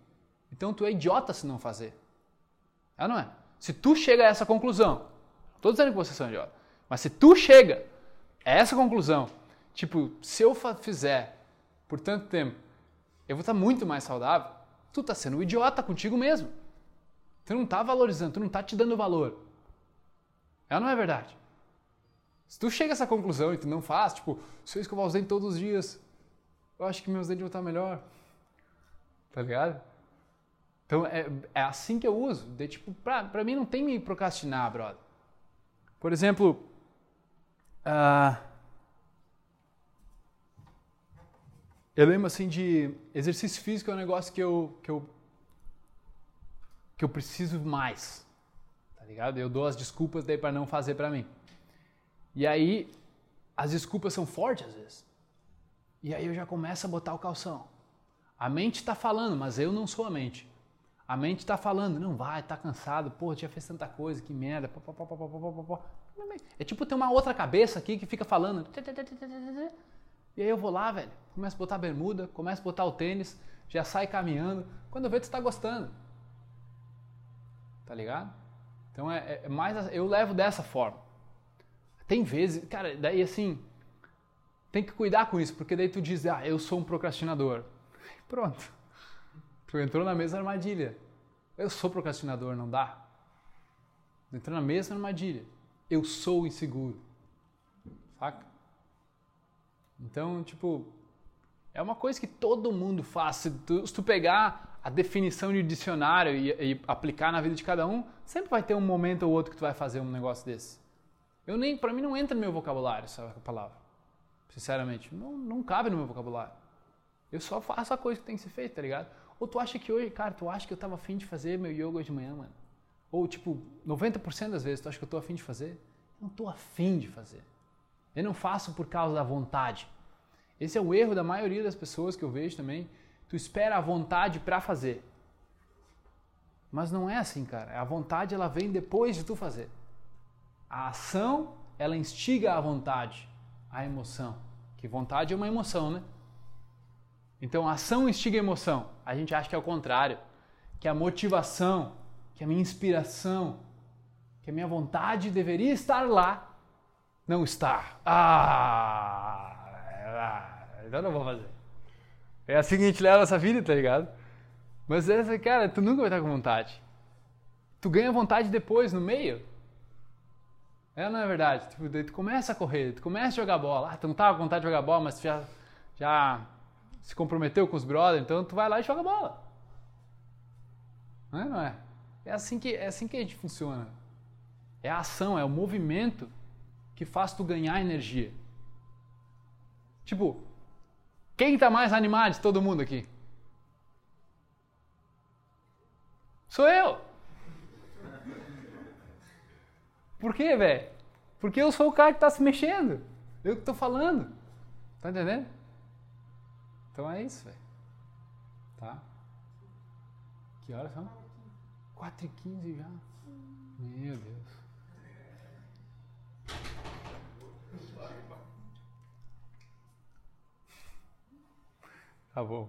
Então tu é idiota se não fazer. É não é? Se tu chega a essa conclusão, tô dizendo que vocês são idiotas, mas se tu chega a essa conclusão, tipo, se eu fizer por tanto tempo, eu vou estar muito mais saudável, tu tá sendo um idiota contigo mesmo. Tu não tá valorizando, tu não tá te dando valor. É ou não é verdade? Se tu chega a essa conclusão e tu não faz, tipo, se eu escovar os dentes todos os dias, eu acho que meus dentes vão estar melhor. Tá ligado? Então é, é assim que eu uso. De, tipo, pra, pra mim não tem me procrastinar, brother. Por exemplo, ah, eu lembro assim de exercício físico é um negócio que eu, que eu que eu preciso mais, ligado? Eu dou as desculpas daí para não fazer para mim. E aí as desculpas são fortes às vezes. E aí eu já começo a botar o calção. A mente está falando, mas eu não sou a mente. A mente está falando, não vai, tá cansado, pô, já fez tanta coisa, que merda. pó, pó, pó. É tipo ter uma outra cabeça aqui que fica falando. E aí eu vou lá, velho, começo a botar bermuda, começo a botar o tênis, já sai caminhando. Quando eu vejo, tu tá gostando. Tá ligado? Então é, é mais. Eu levo dessa forma. Tem vezes, cara, daí assim. Tem que cuidar com isso, porque daí tu diz, ah, eu sou um procrastinador. Pronto. Tu entrou na mesma armadilha. Eu sou procrastinador, não dá? Tu entrou na mesma armadilha. Eu sou inseguro. Saca? Então, tipo, é uma coisa que todo mundo faz. Se tu, se tu pegar a definição de dicionário e, e aplicar na vida de cada um, sempre vai ter um momento ou outro que tu vai fazer um negócio desse. Eu nem, para mim não entra no meu vocabulário essa palavra. Sinceramente, não, não cabe no meu vocabulário. Eu só faço a coisa que tem que ser feita, tá ligado? Ou tu acha que hoje, cara, tu acha que eu tava afim de fazer meu yoga hoje de manhã, mano? Ou tipo, 90% das vezes tu acha que eu tô afim de fazer? Eu não tô afim de fazer. Eu não faço por causa da vontade. Esse é o erro da maioria das pessoas que eu vejo também. Tu espera a vontade para fazer. Mas não é assim, cara. A vontade ela vem depois de tu fazer. A ação, ela instiga a vontade, a emoção. Que vontade é uma emoção, né? Então, ação instiga emoção. A gente acha que é o contrário. Que a motivação, que a minha inspiração, que a minha vontade deveria estar lá, não está. Ah, ah então não vou fazer. É assim que a gente leva essa vida, tá ligado? Mas essa, cara, tu nunca vai estar com vontade. Tu ganha vontade depois, no meio. É, não é verdade? Daí tu começa a correr, tu começa a jogar bola. Ah, tu não tava com vontade de jogar bola, mas tu já, já se comprometeu com os brothers, então tu vai lá e joga bola. Não é, não é? É assim que, é assim que a gente funciona. É a ação, é o movimento que faz tu ganhar energia. Tipo, quem tá mais animado de todo mundo aqui? Sou eu! Por quê, velho? Porque eu sou o cara que tá se mexendo. Eu que tô falando. Tá entendendo? Então é isso, velho. Tá? Que horas são? 4 e 15 já. Meu Deus. Tá bom.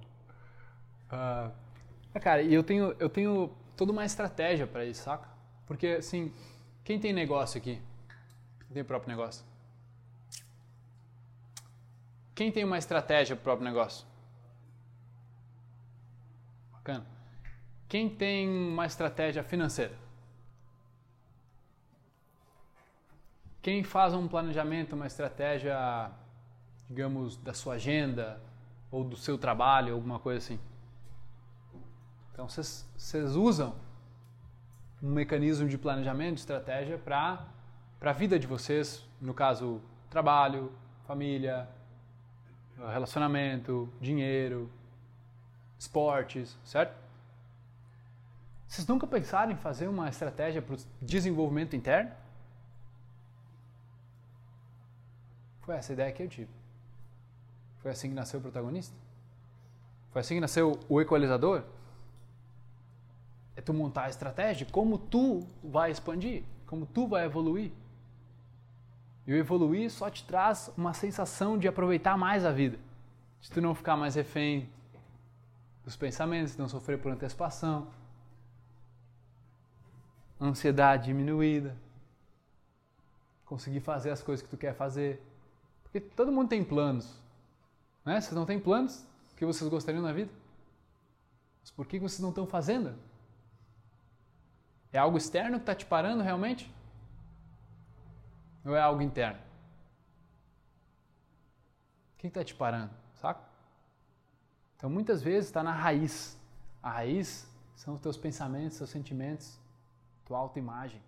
Uh, cara, e eu tenho, eu tenho toda uma estratégia para isso, saca? Porque, assim, quem tem negócio aqui? Quem tem próprio negócio? Quem tem uma estratégia para o próprio negócio? Bacana. Quem tem uma estratégia financeira? Quem faz um planejamento, uma estratégia, digamos, da sua agenda ou do seu trabalho, alguma coisa assim? Então, vocês usam um mecanismo de planejamento, de estratégia para a vida de vocês, no caso, trabalho, família, relacionamento, dinheiro, esportes, certo? Vocês nunca pensaram em fazer uma estratégia para o desenvolvimento interno? Foi essa ideia que eu tive. Foi assim que nasceu o protagonista? Foi assim que nasceu o equalizador? É tu montar a estratégia, como tu vai expandir, como tu vai evoluir. E o evoluir só te traz uma sensação de aproveitar mais a vida, de tu não ficar mais refém dos pensamentos, não sofrer por antecipação, ansiedade diminuída, conseguir fazer as coisas que tu quer fazer. Porque todo mundo tem planos, né? Vocês não têm planos que vocês gostariam na vida? Mas por que vocês não estão fazendo? É algo externo que está te parando realmente? Ou é algo interno? O que está te parando? Saca? Então muitas vezes está na raiz. A raiz são os teus pensamentos, seus sentimentos, tua autoimagem.